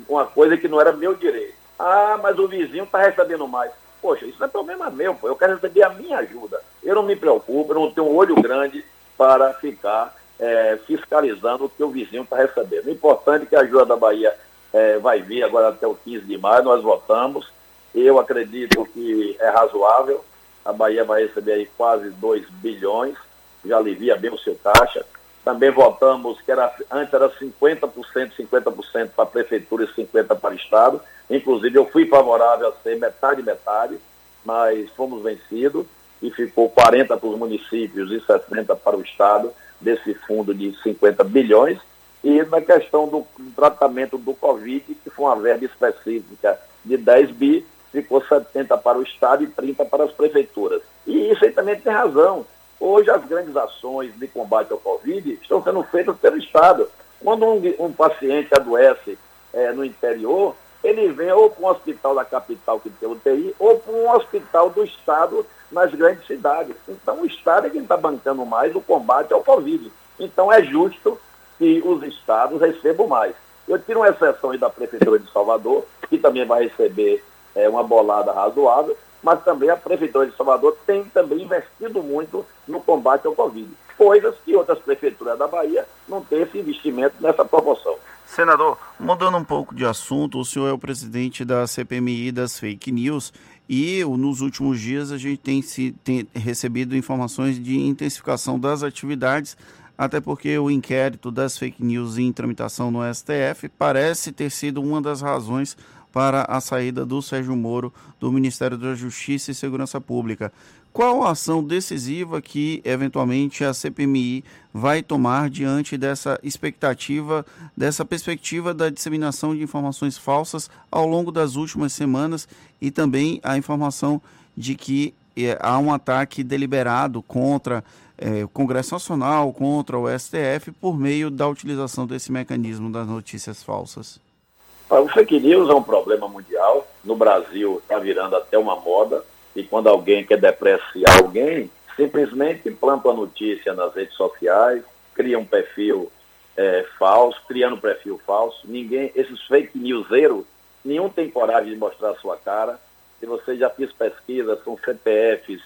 [SPEAKER 29] uma coisa que não era meu direito. Ah, mas o vizinho está recebendo mais. Poxa, isso não é problema meu, pô. eu quero receber a minha ajuda. Eu não me preocupo, eu não tenho um olho grande para ficar é, fiscalizando o que o vizinho está recebendo. O importante é que a ajuda da Bahia é, vai vir agora até o 15 de maio, nós votamos. Eu acredito que é razoável. A Bahia vai receber aí quase 2 bilhões, já alivia bem o seu caixa. Também votamos que era, antes era 50%, 50% para a prefeitura e 50% para o Estado. Inclusive, eu fui favorável a ser metade, metade, mas fomos vencidos e ficou 40% para os municípios e 60% para o Estado desse fundo de 50 bilhões. E na questão do, tratamento do Covid, que foi uma verba específica de 10 bi, ficou 70 para o Estado e 30 para as prefeituras. E isso aí também tem razão. Hoje as grandes ações de combate ao Covid estão sendo feitas pelo Estado. Quando um, um paciente adoece é, no interior, ele vem ou para um hospital da capital que tem UTI, ou para um hospital do Estado nas grandes cidades. Então o Estado é quem está bancando mais o combate ao Covid. Então é justo que os estados recebam mais. Eu tiro uma exceção aí da Prefeitura de Salvador, que também vai receber é, uma bolada razoável, mas também a Prefeitura de Salvador tem também investido muito no combate ao Covid. Coisas que outras prefeituras da Bahia não têm esse investimento nessa proporção.
[SPEAKER 4] Senador, mudando um pouco de assunto, o senhor é o presidente da CPMI das fake news e nos últimos dias a gente tem, se, tem recebido informações de intensificação das atividades, até porque o inquérito das fake news em tramitação no STF parece ter sido uma das razões para a saída do Sérgio Moro do Ministério da Justiça e Segurança Pública. Qual a ação decisiva que, eventualmente, a CPMI vai tomar diante dessa expectativa, dessa perspectiva da disseminação de informações falsas ao longo das últimas semanas e também a informação de que é, há um ataque deliberado contra é, o Congresso Nacional, contra o STF, por meio da utilização desse mecanismo das notícias falsas?
[SPEAKER 29] O fake news é um problema mundial. No Brasil está virando até uma moda. E quando alguém quer depreciar alguém, simplesmente planta notícia nas redes sociais, cria um perfil é, falso, criando um perfil falso. Ninguém, esses fake newseiros, nenhum tem coragem de mostrar a sua cara. Se você já fez pesquisa, são CPFs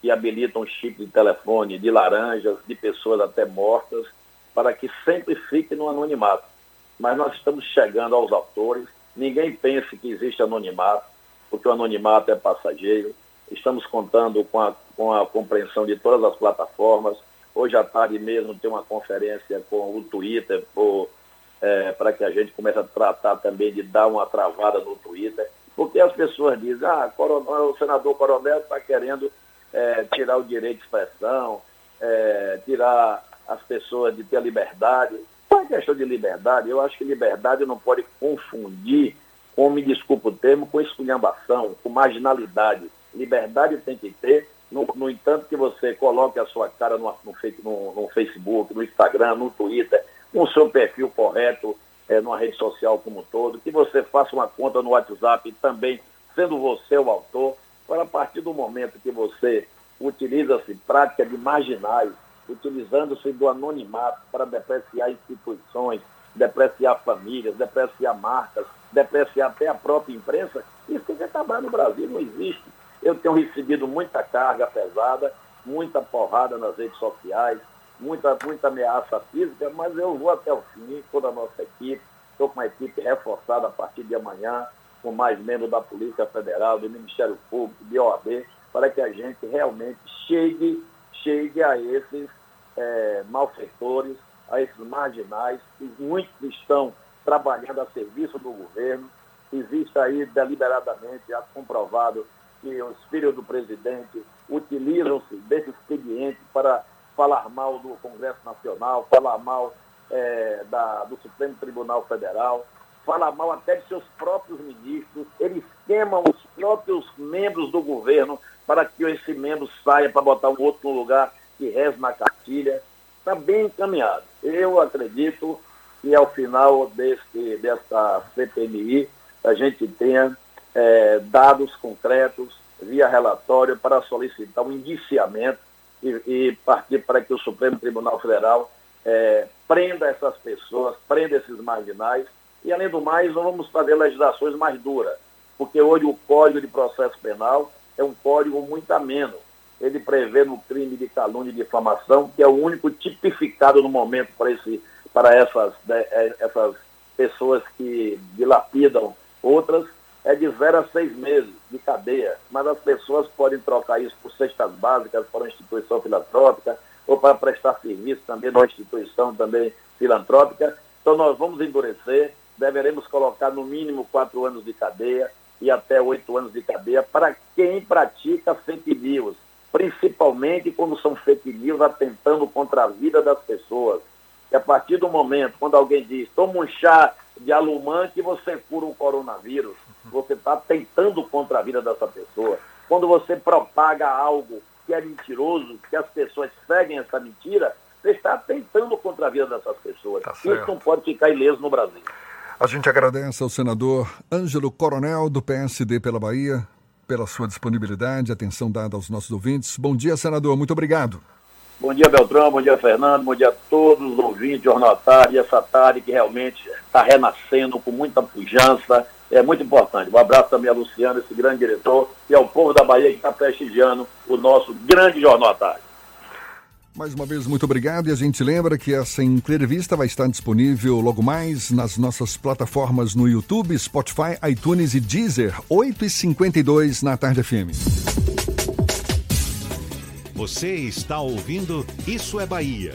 [SPEAKER 29] que habilitam chip de telefone de laranjas, de pessoas até mortas, para que sempre fique no anonimato mas nós estamos chegando aos autores. Ninguém pense que existe anonimato, porque o anonimato é passageiro. Estamos contando com a, com a compreensão de todas as plataformas. Hoje à tarde mesmo tem uma conferência com o Twitter é, para que a gente comece a tratar também de dar uma travada no Twitter, porque as pessoas dizem, ah, coronel, o senador Coronel está querendo é, tirar o direito de expressão, é, tirar as pessoas de ter a liberdade. Questão de liberdade, eu acho que liberdade não pode confundir, com, me desculpa o termo, com esculhambação, com marginalidade. Liberdade tem que ter, no, no entanto que você coloque a sua cara no, no, no, no Facebook, no Instagram, no Twitter, com o seu perfil correto, é, numa rede social como um todo, que você faça uma conta no WhatsApp também, sendo você o autor, para a partir do momento que você utiliza-se prática de marginais, utilizando-se do anonimato para depreciar instituições, depreciar famílias, depreciar marcas, depreciar até a própria imprensa, isso tem que acabar no Brasil, não existe. Eu tenho recebido muita carga pesada, muita porrada nas redes sociais, muita, muita ameaça física, mas eu vou até o fim, toda a nossa equipe, estou com uma equipe reforçada a partir de amanhã, com mais membros da Polícia Federal, do Ministério Público, de OAB, para que a gente realmente chegue, chegue a esses é, malfeitores, a esses marginais, que muitos estão trabalhando a serviço do governo. Existe aí deliberadamente, já comprovado, que os filhos do presidente utilizam-se desse expediente para falar mal do Congresso Nacional, falar mal é, da, do Supremo Tribunal Federal, falar mal até de seus próprios ministros, eles queimam os próprios membros do governo para que esse membro saia para botar um outro no lugar que reze na cartilha. Está bem encaminhado. Eu acredito que ao final desse, dessa CPMI a gente tenha é, dados concretos via relatório para solicitar um indiciamento e, e partir para que o Supremo Tribunal Federal é, prenda essas pessoas, prenda esses marginais e, além do mais, vamos fazer legislações mais duras, porque hoje o Código de Processo Penal é um código muito ameno. Ele prevê no crime de calúnia e difamação, que é o único tipificado no momento para, esse, para essas, né, é, essas pessoas que dilapidam outras, é de zero a seis meses de cadeia. Mas as pessoas podem trocar isso por cestas básicas para uma instituição filantrópica ou para prestar serviço também numa instituição também filantrópica. Então nós vamos endurecer, deveremos colocar no mínimo quatro anos de cadeia e até oito anos de cadeia para quem pratica fake news, principalmente quando são fake news atentando contra a vida das pessoas. E a partir do momento, quando alguém diz, toma um chá de alumã que você cura o coronavírus, você está tentando contra a vida dessa pessoa. Quando você propaga algo que é mentiroso, que as pessoas seguem essa mentira, você está tentando contra a vida dessas pessoas. Tá Isso não pode ficar ileso no Brasil.
[SPEAKER 3] A gente agradece ao senador Ângelo Coronel, do PSD pela Bahia, pela sua disponibilidade, atenção dada aos nossos ouvintes. Bom dia, senador. Muito obrigado.
[SPEAKER 29] Bom dia, Beltrão. Bom dia, Fernando. Bom dia a todos os ouvintes, Jornal Tarde, essa tarde que realmente está renascendo com muita pujança. É muito importante. Um abraço também a Luciano, esse grande diretor, e ao povo da Bahia que está prestigiando o nosso grande Jornal Tarde.
[SPEAKER 3] Mais uma vez, muito obrigado. E a gente lembra que essa entrevista vai estar disponível logo mais nas nossas plataformas no YouTube, Spotify, iTunes e Deezer, 8h52 na Tarde FM.
[SPEAKER 1] Você está ouvindo Isso é Bahia.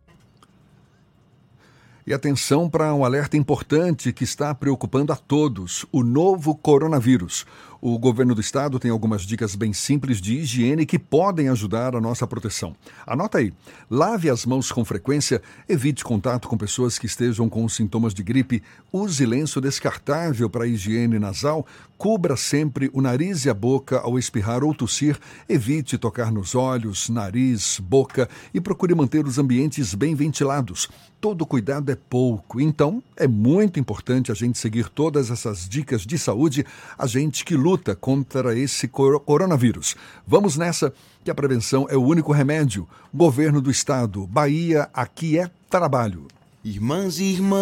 [SPEAKER 3] E atenção para um alerta importante que está preocupando a todos: o novo coronavírus. O governo do estado tem algumas dicas bem simples de higiene que podem ajudar a nossa proteção. Anota aí: lave as mãos com frequência, evite contato com pessoas que estejam com sintomas de gripe, use lenço descartável para higiene nasal, cubra sempre o nariz e a boca ao espirrar ou tossir, evite tocar nos olhos, nariz, boca e procure manter os ambientes bem ventilados. Todo cuidado é pouco, então é muito importante a gente seguir todas essas dicas de saúde, a gente que luta contra esse coronavírus. Vamos nessa, que a prevenção é o único remédio. Governo do Estado, Bahia, aqui é trabalho.
[SPEAKER 15] Irmãs e irmãos,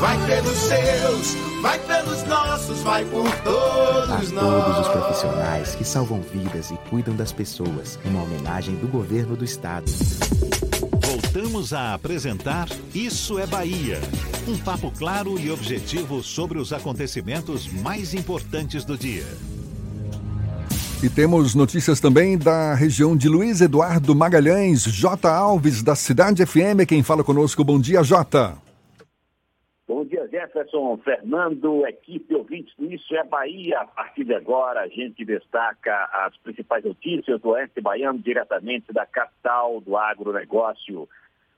[SPEAKER 15] Vai pelos seus, Vai pelos nossos, vai por
[SPEAKER 16] A
[SPEAKER 15] todos
[SPEAKER 16] todos os
[SPEAKER 15] nós.
[SPEAKER 16] profissionais que salvam vidas e cuidam das pessoas, uma homenagem do governo do estado.
[SPEAKER 1] Voltamos a apresentar Isso é Bahia. Um papo claro e objetivo sobre os acontecimentos mais importantes do dia.
[SPEAKER 3] E temos notícias também da região de Luiz Eduardo Magalhães, J. Alves, da Cidade FM, quem fala conosco. Bom dia, Jota.
[SPEAKER 30] Jefferson, Fernando, equipe ouvintes do Isso é Bahia. A partir de agora, a gente destaca as principais notícias do Oeste Baiano, diretamente da capital do agronegócio.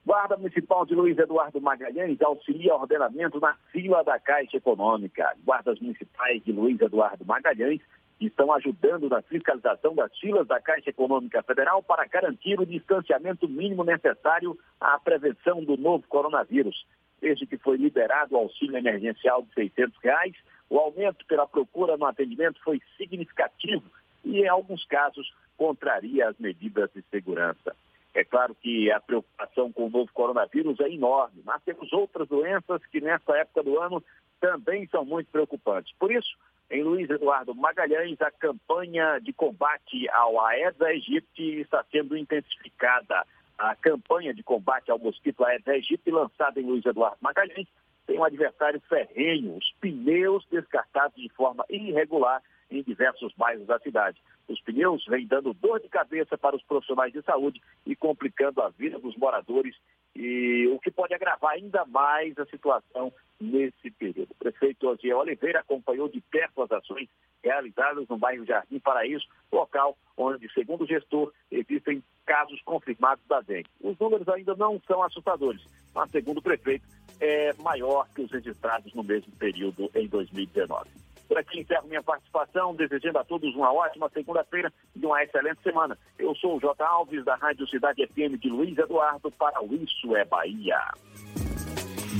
[SPEAKER 30] Guarda Municipal de Luiz Eduardo Magalhães auxilia ordenamento na fila da Caixa Econômica. Guardas Municipais de Luiz Eduardo Magalhães estão ajudando na fiscalização das filas da Caixa Econômica Federal para garantir o distanciamento mínimo necessário à prevenção do novo coronavírus. Desde que foi liberado o auxílio emergencial de 600 reais, o aumento pela procura no atendimento foi significativo e, em alguns casos, contraria as medidas de segurança. É claro que a preocupação com o novo coronavírus é enorme, mas temos outras doenças que, nessa época do ano, também são muito preocupantes. Por isso, em Luiz Eduardo Magalhães, a campanha de combate ao Aedes aegypti está sendo intensificada. A campanha de combate ao mosquito Aedes aegypti, lançada em Luiz Eduardo Magalhães, tem um adversário ferrenho, os pneus descartados de forma irregular em diversos bairros da cidade. Os pneus vêm dando dor de cabeça para os profissionais de saúde e complicando a vida dos moradores, e o que pode agravar ainda mais a situação nesse período. O prefeito Osiel Oliveira acompanhou de perto as ações realizadas no bairro Jardim Paraíso, local onde, segundo o gestor, existem casos confirmados da dengue. Os números ainda não são assustadores, mas, segundo o prefeito, é maior que os registrados no mesmo período em 2019. Por aqui encerro minha participação, desejando a todos uma ótima segunda-feira e uma excelente semana. Eu sou o J. Alves, da Rádio Cidade FM de Luiz Eduardo, para o Isso é Bahia.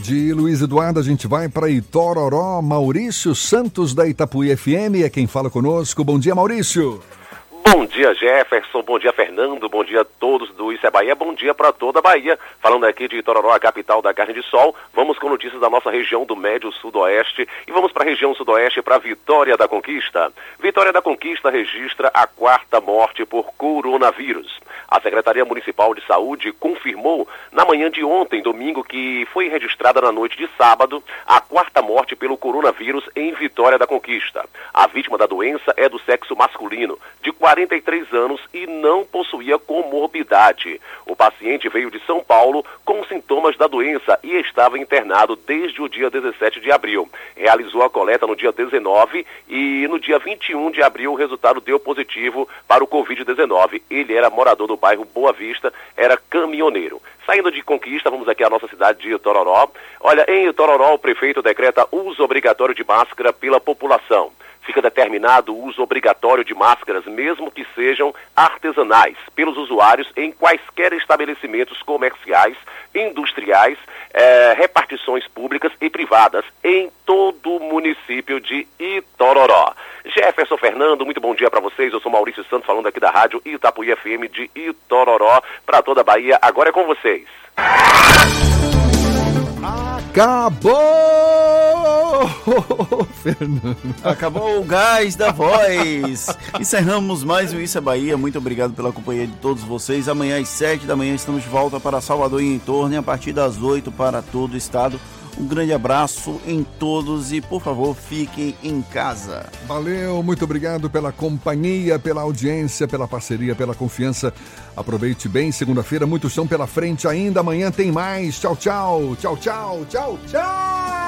[SPEAKER 3] De Luiz Eduardo, a gente vai para Itororó. Maurício Santos, da Itapuí FM, é quem fala conosco. Bom dia, Maurício.
[SPEAKER 31] Bom dia, Jefferson. Bom dia, Fernando. Bom dia a todos do Isso é Bahia. Bom dia para toda a Bahia. Falando aqui de Itororó, a capital da carne de sol. Vamos com notícias da nossa região do Médio Sudoeste. E vamos para a região Sudoeste para Vitória da Conquista. Vitória da Conquista registra a quarta morte por coronavírus. A Secretaria Municipal de Saúde confirmou na manhã de ontem, domingo, que foi registrada na noite de sábado a quarta morte pelo coronavírus em Vitória da Conquista. A vítima da doença é do sexo masculino, de 43 anos e não possuía comorbidade. O paciente veio de São Paulo com sintomas da doença e estava internado desde o dia 17 de abril. Realizou a coleta no dia 19 e no dia 21 de abril o resultado deu positivo para o Covid-19. Ele era morador do bairro Boa Vista, era caminhoneiro. Saindo de Conquista, vamos aqui à nossa cidade de Itororó. Olha, em Itororó o prefeito decreta uso obrigatório de máscara pela população fica determinado o uso obrigatório de máscaras, mesmo que sejam artesanais, pelos usuários em quaisquer estabelecimentos comerciais, industriais, eh, repartições públicas e privadas, em todo o município de Itororó. Jefferson Fernando, muito bom dia para vocês. Eu sou Maurício Santos, falando aqui da rádio Itapuí FM de Itororó, para toda a Bahia. Agora é com vocês.
[SPEAKER 3] Acabou! [laughs] Fernando.
[SPEAKER 4] Acabou o gás da voz. Encerramos mais um Isso é Bahia. Muito obrigado pela companhia de todos vocês. Amanhã às 7 da manhã estamos de volta para Salvador e em torno e a partir das 8 para todo o estado. Um grande abraço em todos e, por favor, fiquem em casa.
[SPEAKER 3] Valeu, muito obrigado pela companhia, pela audiência, pela parceria, pela confiança. Aproveite bem, segunda-feira, muito chão pela frente ainda. Amanhã tem mais. Tchau, tchau. Tchau, tchau, tchau, tchau.